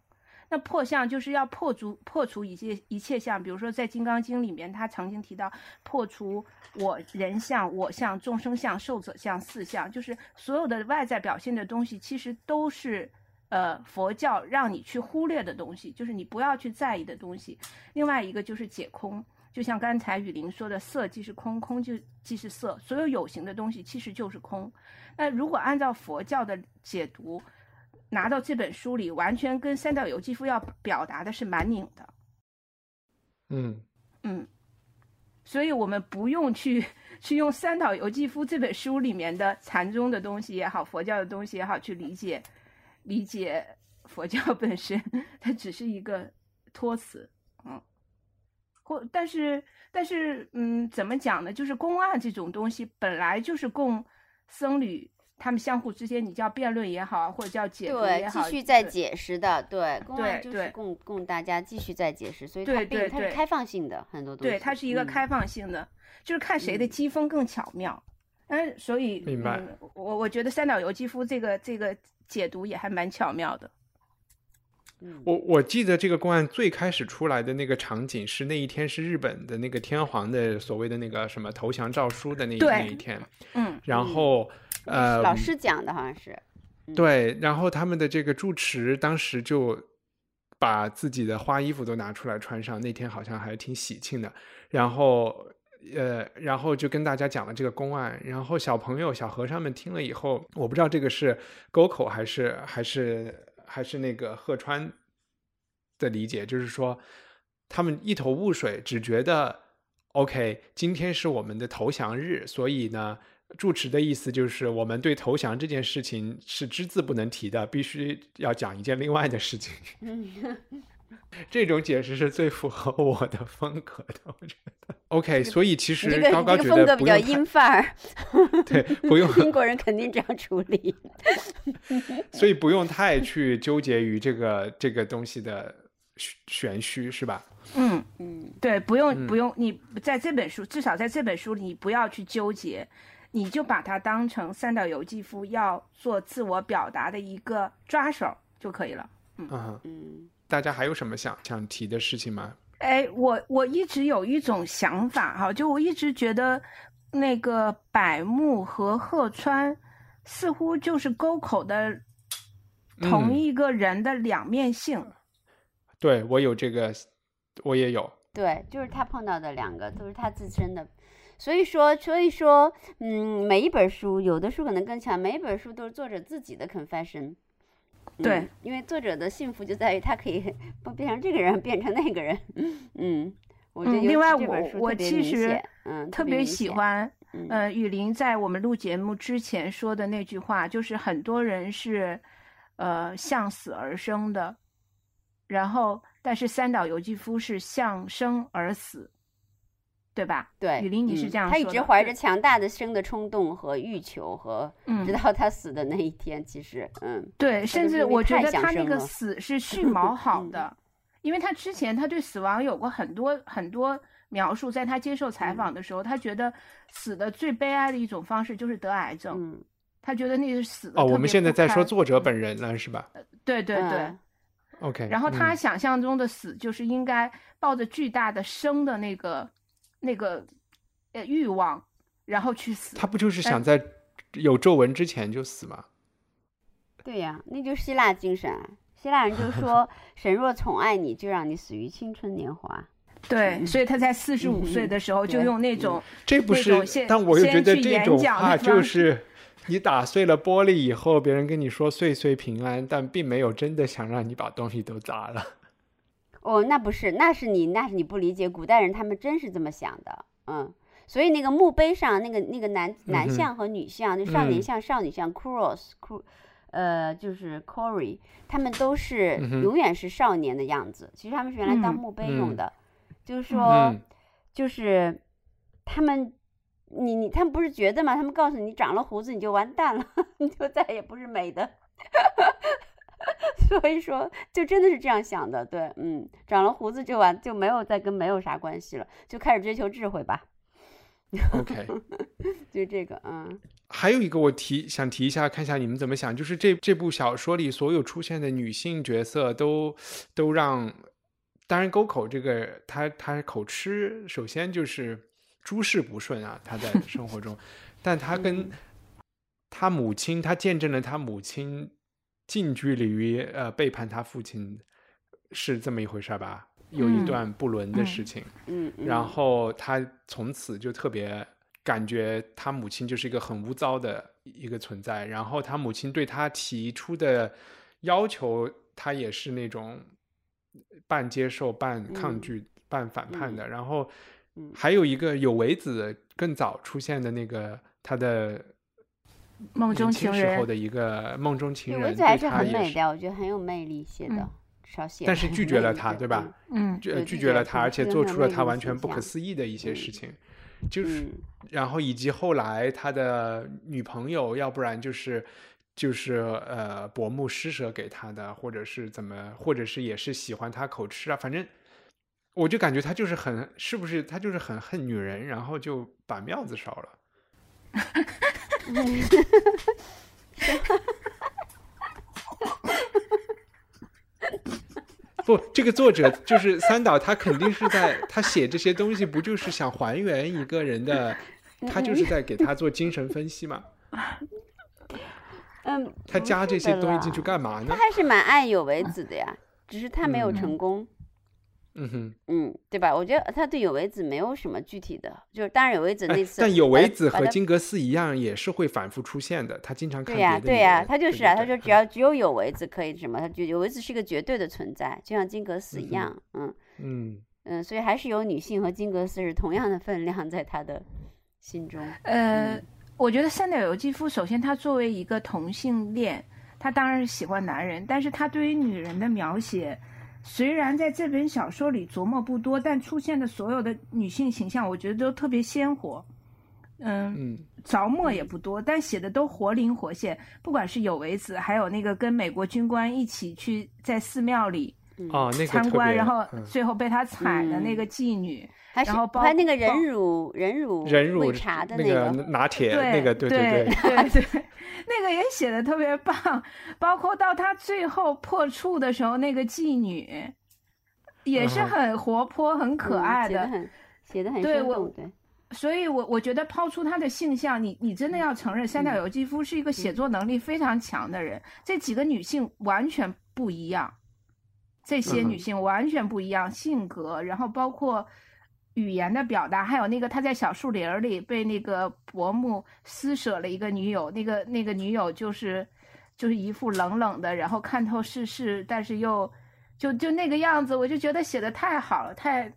C: 那破相就是要破除破除一切一切相，比如说在《金刚经》里面，他曾经提到破除我人相、我相、众生相、寿者相四相，就是所有的外在表现的东西，其实都是呃佛教让你去忽略的东西，就是你不要去在意的东西。另外一个就是解空，就像刚才雨林说的，色即是空，空就即是色，所有有形的东西其实就是空。那如果按照佛教的解读，拿到这本书里，完全跟三岛由纪夫要表达的是蛮拧的。
A: 嗯
C: 嗯，所以我们不用去去用三岛由纪夫这本书里面的禅宗的东西也好，佛教的东西也好去理解理解佛教本身，它只是一个托词，嗯，或但是但是嗯，怎么讲呢？就是公案这种东西本来就是供僧侣他们相互之间，你叫辩论也好，或者叫解读也，好，
B: 继续在解释的，对，公案就是
C: 对对
B: 供供大家继续在解释，所以它
C: 对对对
B: 并它是开放性的很多东西，
C: 对，它是一个
B: 嗯
C: 开放性的，就是看谁的
B: 嗯
C: 机锋更巧妙。嗯，所以
A: 明白
C: 嗯、我我觉得三岛由纪夫这个这个解读也还蛮巧妙的。
B: 嗯
A: 我我记得这个公案最开始出来的那个场景是那一天是日本的那个天皇的所谓的那个什么投降诏书的那一那一天，
C: 嗯，
A: 然后呃
B: 老师讲的好像是，
A: 对，然后他们的这个住持当时就把自己的花衣服都拿出来穿上，那天好像还挺喜庆的。然后，呃，然后就跟大家讲了这个公案。然后小朋友、小和尚们听了以后，我不知道这个是沟口还是还是还是那个鹤川的理解，就是说他们一头雾水，只觉得 OK，今天是我们的投降日，所以呢。住持的意思就是，我们对投降这件事情是只字不能提的，必须要讲一件另外的事情。
B: 嗯，*laughs*
A: 这种解释是最符合我的风格的，我觉得。OK，所以其实
B: 这个
A: 高高觉
B: 得这个风格比较
A: 得不用太
B: 英范儿，*laughs*
A: 对，不用，*laughs*
B: 英国人肯定这样处理。
A: 所以不用太去纠结于这个这个东西的玄玄虚，是吧？
C: 嗯，
B: 嗯，
C: 对，不用
A: 嗯
C: 不用，你在这本书，至少在这本书里，你不要去纠结，你就把它当成三岛由纪夫要做自我表达的一个抓手就可以了。
A: 嗯，
B: 嗯
A: 大家还有什么想想提的事情吗？
C: 哎，我我一直有一种想法哈，就我一直觉得那个百木和鹤川似乎就是沟口的同
A: 嗯
C: 一个人的两面性。
A: 对我有这个，我也有。
B: 对，就是他碰到的两个都是他自身的，所以说，所以说，嗯，每一本书，有的书可能更强，每一本书都是作者自己的 confession。
C: 对
B: 嗯，因为作者的幸福就在于他可以不变成这个人，变成那个人。嗯，我觉得
C: 嗯
B: 尤
C: 另外我我其实
B: 嗯，
C: 特别。喜欢，
B: 嗯
C: 呃，雨林在我们录节目之前说的那句话，就是很多人是，呃，向死而生的，然后但是三岛由纪夫是向生而死，对吧？
B: 对，
C: 雨林你是
B: 嗯
C: 这样
B: 他一直怀着强大的生的冲动和欲求和，
C: 嗯
B: 直到他死的那一天，其实，嗯，
C: 对，甚至我觉得他那个死是 *laughs* 蓄谋好
B: 嗯
C: 的，因为他之前他对死亡有过很多很多描述，在他接受采
B: 嗯
C: 访的时候，他觉得死的最悲哀的一种方式就是得癌症，
B: 嗯，
C: 他觉得那个死的
A: 哦，我们现在在说作者本人了，是吧
C: 对对对。
B: 嗯
A: ？OK。
C: 然后他
A: 嗯
C: 想象中的死就是应该抱着巨大的生的那个那个呃欲望，然后去死。
A: 他不就是想在有皱纹之前就死吗？
B: 对呀、那就是希腊精神啊。希腊人就 *laughs* 说：“神若宠爱你，就让你死于青春年华。
C: 对，所以他在四十五岁的时候就用那种 *laughs*
A: 这不是但我又觉得这种
C: 演讲的
A: 话就是 *laughs* 你打碎了玻璃以后，别人跟你说岁岁平安，但并没有真的想让你把东西都砸了。”
B: 哦，那不是，那是你，那是你不理解，古代人他们真是这么想的，嗯。所以那个墓碑上那个那个男男像和女像，就少年
A: 嗯
B: 像、少女像 cross cro，呃，就是 Corey，他们都是永远是少年的样子。其实他们是原来当
C: 嗯
B: 墓碑用
A: 嗯
B: 的，就是说。
A: 嗯
B: 就是他们，你你他们不是觉得吗？他们告诉你，长了胡子你就完蛋了，*laughs* 你就再也不是美的。*laughs* 所以说，就真的是这样想的，对，嗯，长了胡子就完，就没有再跟没有啥关系了，就开始追求智慧吧
A: ，，OK。*laughs*
B: 就这个，嗯
A: 还有一个我提想提一下，看一下你们怎么想，就是这这部小说里所有出现的女性角色都都让，当然沟口这个她她口吃，首先就是诸事不顺啊，她在生活中，*laughs* 但她跟她母亲，她见证了她母亲近距离于呃背叛他父亲，是这么一回事儿吧？有一
C: 嗯
A: 段不伦的
C: 嗯
A: 事情，
B: 嗯，嗯
A: 然后他从此就特别感觉他母亲就是一个很污糟的一个存在，然后他母亲对他提出的要求，他也是那种半接受、半抗
B: 嗯
A: 拒、半反叛的。然后
B: 嗯
A: 还有一个有为子更早出现的那个他的
C: 梦中情人
A: 年轻时候的一个梦中情人，
B: 有为子还是
A: 对他也是，
B: 很美的，我觉得很有魅力写的
C: 嗯，
B: 少写。
A: 但是拒绝了他，对吧？？
C: 嗯
A: 拒
B: 拒绝了
A: 他，而且做出了他完全不可思议的一些事
B: 嗯
A: 情，就是
B: 嗯，
A: 然后以及后来他的女朋友，要不然就是就是呃伯母施舍给他的，或者是怎么，或者是也是喜欢他口吃啊，反正我就感觉他就是很是不是他就是很恨女人，然后就把庙子烧了。*laughs* *laughs* 不，这个作者就是三岛，他肯定是在他写这些东西，不就是想还原一个人的，他就是在给他做精神分析嘛。
B: 嗯，
A: 他加这些东西进去干嘛呢
B: 他？还是蛮爱有为子的呀，只是他没有
A: 嗯
B: 成功。
A: 嗯哼，
B: 嗯，对吧？我觉得他对有为子没有什么具体的，就是当然有为子
A: 哎
B: 那，次，
A: 但有为子和金格斯一样，也是会反复出现的。他经常看
B: 对呀、对呀、
A: 人
B: 他就是啊，他
A: 对对
B: 说只要只有有为子可以什么，他就有为子是一个绝对的存在，就像金阁寺
A: 嗯哼
B: 一样，嗯
A: 嗯
B: 嗯，所以还是有女性和金格斯是同样的分量在他的心中。
C: 呃
B: 嗯，
C: 我觉得三岛由纪夫，首先他作为一个同性恋，他当然是喜欢男人，但是他对于女人的描写，虽然在这本小说里琢磨不多，但出现的所有的女性形象，我觉得都特别鲜活。嗯，
A: 嗯
C: 着墨也不多，但写的都活灵活现。不管是有为子，还有那个跟美国军官一起去在寺庙里
A: 哦，那个
C: 参观，然后
A: 嗯
C: 最后被他踩的那
B: 嗯
C: 个妓女，
B: 还
C: 然后包
B: 括那个
C: 包
B: 人乳人乳
A: 人乳
B: 喂茶的
A: 那
B: 个，
A: 拿铁
C: 对
A: 那个，对
C: 对
A: 对，
C: 对对那个也写的特别棒，包括到他最后破处的时候，那个妓女也是很活泼、很可
B: 嗯
C: 爱的。
B: 写的很写的很
C: 对我
B: 生动，对。
C: 所以我，我觉得抛出他的性向，你你真的要承认，三岛由纪夫是一个写作能力非常强的人。这几个女性完全不一样，这些女性完全不一样，性格，然后包括语言的表达，还有那个他在小树林儿里被那个伯母施舍了一个女友，那个那个女友就是就是一副冷冷的，然后看透世事，但是又就就那个样子，我就觉得写的太好了，太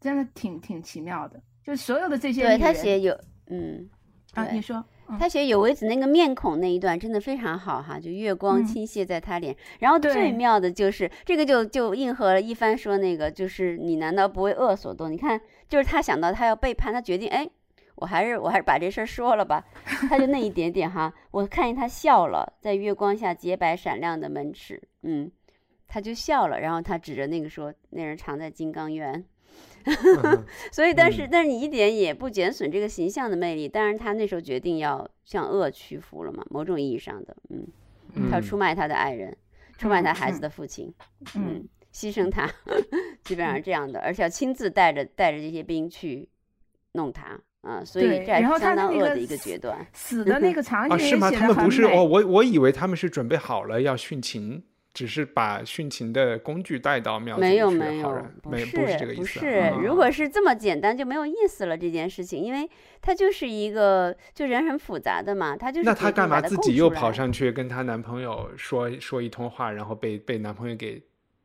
C: 真的挺挺奇妙的。就所有的这些
B: 对他写有嗯
C: 啊，你说，嗯
B: 他写有为子那个面孔那一段真的非常好哈，就月光
C: 嗯
B: 倾泻在他脸，然后最妙的就是这个就就应和了一帆说那个就是你难道不为恶所动？你看，就是他想到他要背叛，他决定哎，我还是我还是把这事儿说了吧，*laughs* 他就那一点点哈，我看见他笑了，在月光下洁白闪亮的门齿，嗯，他就笑了，然后他指着那个说那人藏在金刚院。*laughs* 所以，但是、
A: 嗯
B: 但是你一点也不减损这个形象的魅力。当然，他那时候决定要向恶屈服了嘛，某种意义上的，嗯，他要
A: 嗯
B: 出卖他的爱人，出卖他孩子
C: 嗯
B: 的父亲，
C: 嗯
B: 嗯，牺牲他，*laughs* 基本上是这样的，而且要亲自带着带着这些兵去弄他啊，所以
C: 对
B: 这还
C: 然后
B: 是相当
C: 他的那个
B: 恶的一个决断。
C: 死的那个 *laughs* 场景
A: 啊，是吗？他们不是
C: 很美
A: 哦，我我以为他们是准备好了要殉情，只是把殉情的工具带到庙里
B: 没有
A: 去
B: 没有
A: 好人，
B: 不
A: 没
B: 是
A: 不是这个意思
B: 如果是这么简单就没有意思了这件事情，因为他就是一个就人很复杂的嘛，他就是
A: 那她干嘛自己又跑上去跟她男朋友说说一通话，然后被被男朋友给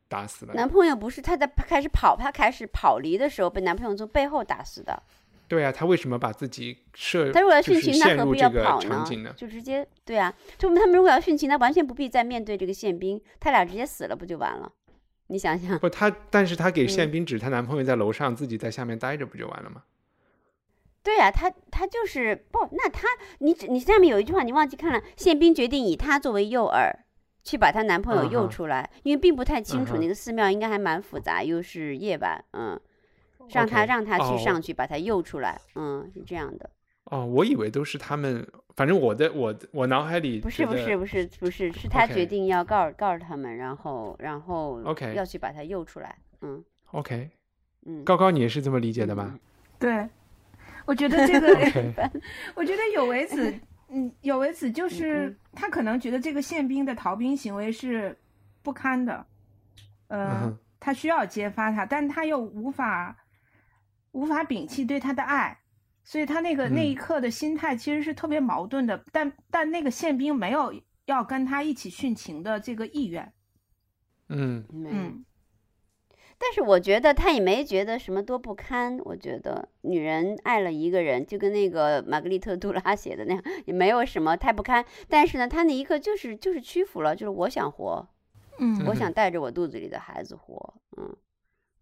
A: 打死了？
B: 男朋友不是他在开始跑，他开始跑离的时候被男朋友从背后打死的。
A: 对啊，他为什么把自己设
B: 他如果要殉情，他何必要跑
A: 呢？
B: 就直接对啊，就他们如果要殉情，他完全不必再面对这个宪兵，他俩直接死了不就完了？你想想，
A: 不，他 *laughs* 但是他给宪
B: 嗯
A: 兵指，她男朋友在楼上，自己在下面待着，不就完了吗？
B: 对啊，他他就是不，那他你只你下面有一句话你忘记看了，宪兵决定以他作为诱饵。去把她男朋友诱出来，因为并不太清楚
A: 嗯
B: 那个寺庙应该还蛮复杂，又是夜晚，嗯，让他让他去
A: 哦。
B: 上去把他诱出来，嗯，是这样的。
A: 哦，我以为都是他们，反正我的我我脑海里
B: 不是不是不是不是，是他决定要告诉告诉他们，然后然后
A: OK
B: 要去把他诱出来，嗯。
A: OK，
B: 嗯，
A: 高高你也是这么理解的吗
C: 对，我觉得这个，*laughs* *laughs* 我觉得有为子，*laughs* 嗯，有为子就是
B: 嗯
C: 他可能觉得这个宪兵的逃兵行为是不堪的，呃
A: 嗯，
C: 他需要揭发他，但他又无法无法摒弃对他的爱，所以他那个、那一
A: 嗯
C: 刻的心态其实是特别矛盾的，但但那个宪兵没有要跟他一起殉情的这个意愿，
A: 嗯
B: 没有。
C: 嗯，
B: 但是我觉得他也没觉得什么多不堪。我觉得女人爱了一个人，就跟那个玛格丽特·杜拉 *laughs* 写的那样，也没有什么太不堪。但是呢，他那一刻就是就是屈服了，就是我想活，
C: 嗯
B: 我想带着我肚子里的孩子活，嗯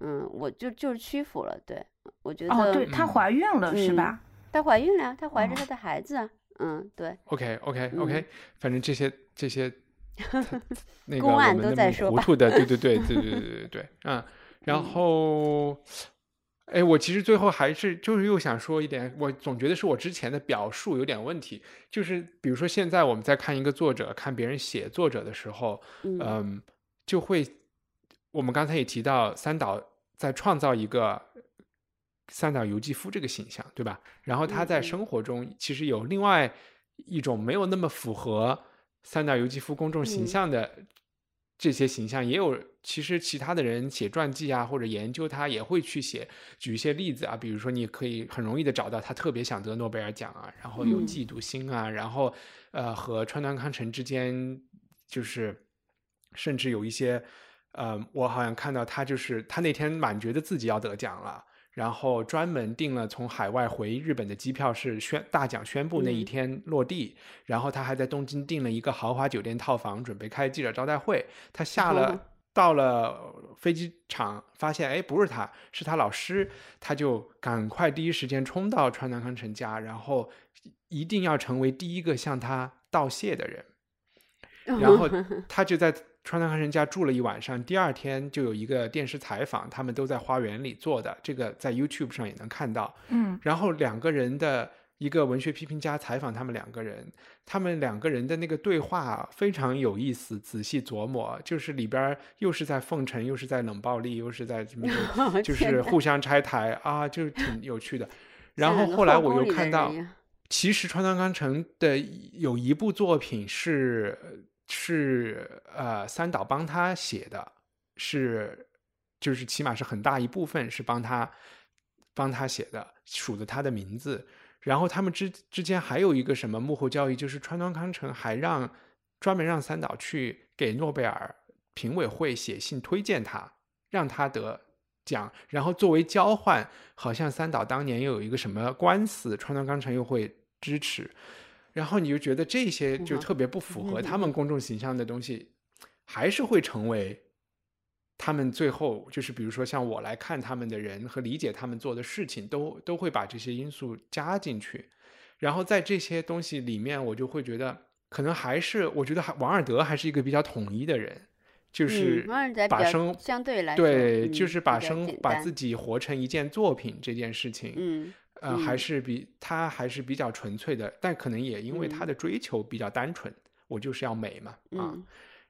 B: 嗯，我就就是屈服了。对，我觉得
C: 哦，对，她怀孕了是
B: 嗯
C: 吧？
B: 她怀孕了呀，她怀着
C: 哦
B: 她的孩子啊，嗯，对
A: ，OK OK
B: 嗯
A: OK，、反正这些这些，*laughs* 他那个
B: 公案都在说吧
A: 糊涂的，对对对对对对对对 *laughs* 对，嗯，然后，哎，我其实最后还是就是又想说一点，我总觉得是我之前的表述有点问题，就是比如说现在我们在看一个作者，看别人写作者的时候，
B: 嗯
A: 嗯，就会，我们刚才也提到三岛在创造一个三岛由纪夫这个形象，对吧？然后他在生活中其实有另外一种没有那么符合三岛由纪夫公众形
B: 嗯
A: 象的这些形象，也有其实其他的人写传记啊或者研究他也会去写，举一些例子啊，比如说你可以很容易的找到他特别想得诺贝尔奖啊，然后有
B: 嗯
A: 嫉妒心啊，然后呃和川端康成之间就是甚至有一些。呃，我好像看到他就是他那天满觉得自己要得奖了，然后专门订了从海外回日本的机票，是宣大奖宣布那一
B: 嗯
A: 天落地，然后他还在东京订了一个豪华酒店套房，准备开记者招待会。他下了、
B: 哦
A: 到了飞机场，发现哎不是他，是他老师，他就赶快第一时间冲到川南康成家，然后一定要成为第一个向他道谢的人。然后 *laughs* 他就在川端康成家住了一晚上，第二天就有一个电视采访，他们都在花园里做的，这个在 YouTube 上也能看到。
C: 嗯
A: 然后两个人的一个文学批评家采访他们两个人，他们两个人的那个对话非常有意思，仔细琢磨，就是里边儿又是在奉承，又是在冷暴力，又是在什么，就 *laughs* 是互相拆台啊，就是挺有趣的。*laughs* 然后后来我又看到其实川端康成的有一部作品是是呃三岛帮他写的，是就是起码是很大一部分是帮他帮他写的，署的他的名字。然后他们之之间还有一个什么幕后交易，就是川端康成还让专门让三岛去给诺贝尔评委会写信推荐他，让他得奖。然后作为交换，好像三岛当年又有一个什么官司，川端康成又会支持。然后你就觉得这些就
B: 嗯
A: 特别不符合
B: 嗯
A: 他们公众形象的东西，还是会成为他们最后就是比如说像我来看他们的人和理解他们做的事情，都都会把这些因素加进去。然后在这些东西里面，我就会觉得可能还是我觉得还王尔德还是一个比较统一的人，就是把生
B: 相对来说，
A: 对，
B: 嗯
A: 就是把生把自己活成一件作品这件事情，
B: 嗯
A: 呃，还
B: 嗯
A: 是比他还是比较纯粹的，但可能也因为他
B: 嗯
A: 的追求比较单纯，我就是要美嘛，啊。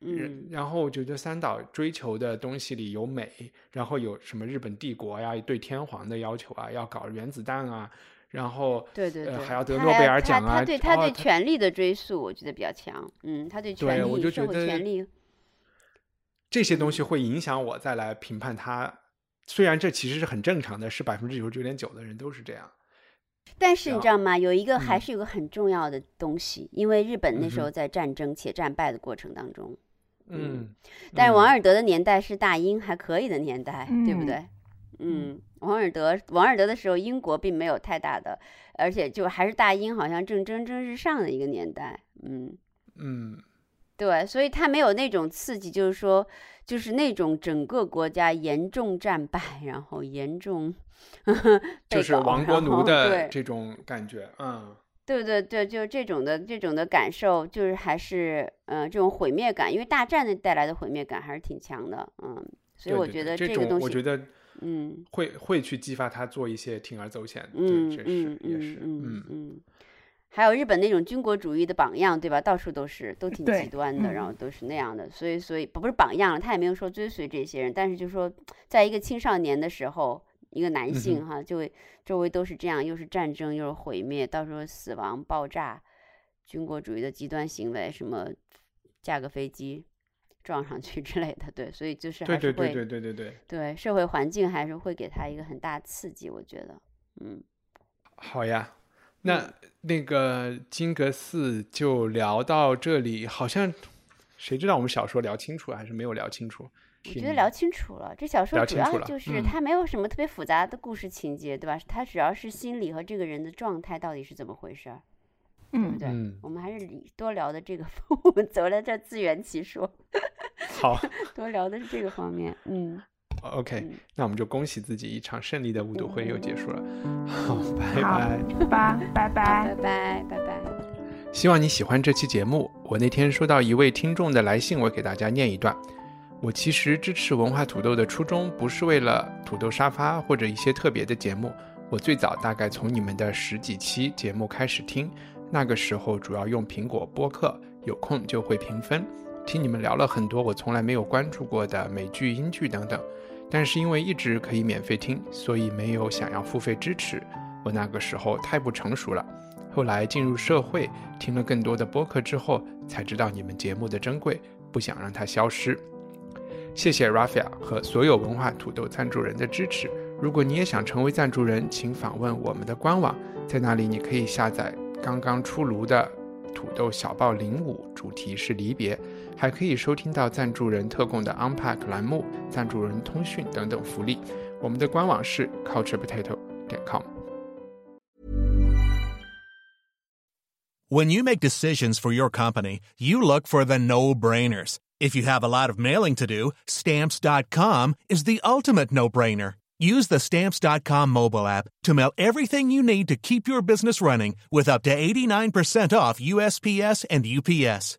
B: 嗯
A: 然后我觉得三岛追求的东西里有美，然后有什么日本帝国呀，对天皇的要求啊，要搞原子弹啊，然后
B: 对对对，
A: 呃还要得诺贝尔奖啊，
B: 他对他对权力的追溯，我觉得比较强。嗯，他对权
A: 对我
B: 力、社会
A: 就觉得
B: 权力，
A: 这些东
B: 嗯
A: 西会影响我再来评判他。虽然这其实是很正常的，是百分之九十九点九的人都是这样。
B: 但是你知道吗？有一个还
A: 嗯
B: 是有个很重要的东西，因为日本那时候在战争且战败的过程当中，
A: 嗯，
B: 但是王
A: 嗯
B: 尔德的年代是大英还可以的年代，对不
C: 嗯
B: 对？嗯，王尔德王尔德的时候，英国并没有太大的，而且就还是大英好像正蒸蒸日上的一个年代。嗯，
A: 嗯，
B: 对，所以他没有那种刺激，就是说，就是那种整个国家严重战败，然后严重 *laughs*
A: 就是亡国奴的这种感觉，嗯。
B: 对对对，就这种的这种的感受，就是还是嗯、呃、这种毁灭感，因为大战的带来的毁灭感还是挺强的，嗯，所以我觉得
A: 这种
B: 个东西，
A: 我觉得
B: 嗯。
A: 会会去激发他做一些铤而走险，
B: 嗯
A: 对，这是
B: 嗯
A: 也是，
B: 嗯
A: 嗯。
B: 嗯，还有日本那种军国主义的榜样，对吧？到处都是，都挺极端的，然
C: 嗯
B: 后都是那样的，所以所以不不是榜样了，他也没有说追随这些人，但是就说在一个青少年的时候，一个男
A: 嗯
B: 性哈，就会周围都是这样，又是战争，又是毁灭，到时候死亡、爆炸，军国主义的极端行为，什么架个飞机撞上去 *laughs* 之类的，对，所以就是还是会
A: 对对对对对对，
B: 对社会环境还是会给他一个很大刺激，我觉得，嗯。
A: 好呀。那那个金阁寺就聊到这里，好像谁知道我们小说聊清楚还是没有聊清楚？
B: 我觉得聊清楚了，这小说主
A: 聊清楚了
B: 要就是
A: 嗯
B: 它没有什么特别复杂的故事情节，对吧？它主要是心理和这个人的状态到底是怎么回事儿，对不
C: 嗯，
B: 对？
A: 嗯
B: 我们还是理多聊的这个，我们走了这自圆其说，
A: 好 *laughs*
B: 多聊的是这个方面。嗯，
A: ，OK，
B: 嗯
A: 那我们就恭喜自己一场胜利的五读会又结束了。好，拜
C: 好
A: 拜。
C: 吧，拜拜
B: 拜。拜拜拜。
A: 希望你喜欢这期节目。我那天收到一位听众的来信，我给大家念一段。我其实支持文化土豆的初衷不是为了土豆沙发或者一些特别的节目。我最早大概从你们的十几期节目开始听，那个时候主要用苹果播客，有空就会评分，听你们聊了很多我从来没有关注过的美剧、英剧等等。但是因为一直可以免费听，所以没有想要付费支持。我那个时候太不成熟了。后来进入社会，听了更多的播客之后，才知道你们节目的珍贵，不想让它消失。谢谢 Rafael 和所有文化土豆赞助人的支持。如果你也想成为赞助人，请访问我们的官网，在那里你可以下载刚刚出炉的土豆小报零五，主题是离别，还可以收听到赞助人特供的 Unpack 栏目、赞助人通讯等等福利。我们的官网是 culturepotato 点 com。
D: When you make decisions for your company, you look for the no brainers. If you have a lot of mailing to do, stamps.com is the ultimate no brainer. Use the stamps.com mobile app to mail everything you need to keep your business running with up to 89% off USPS and UPS.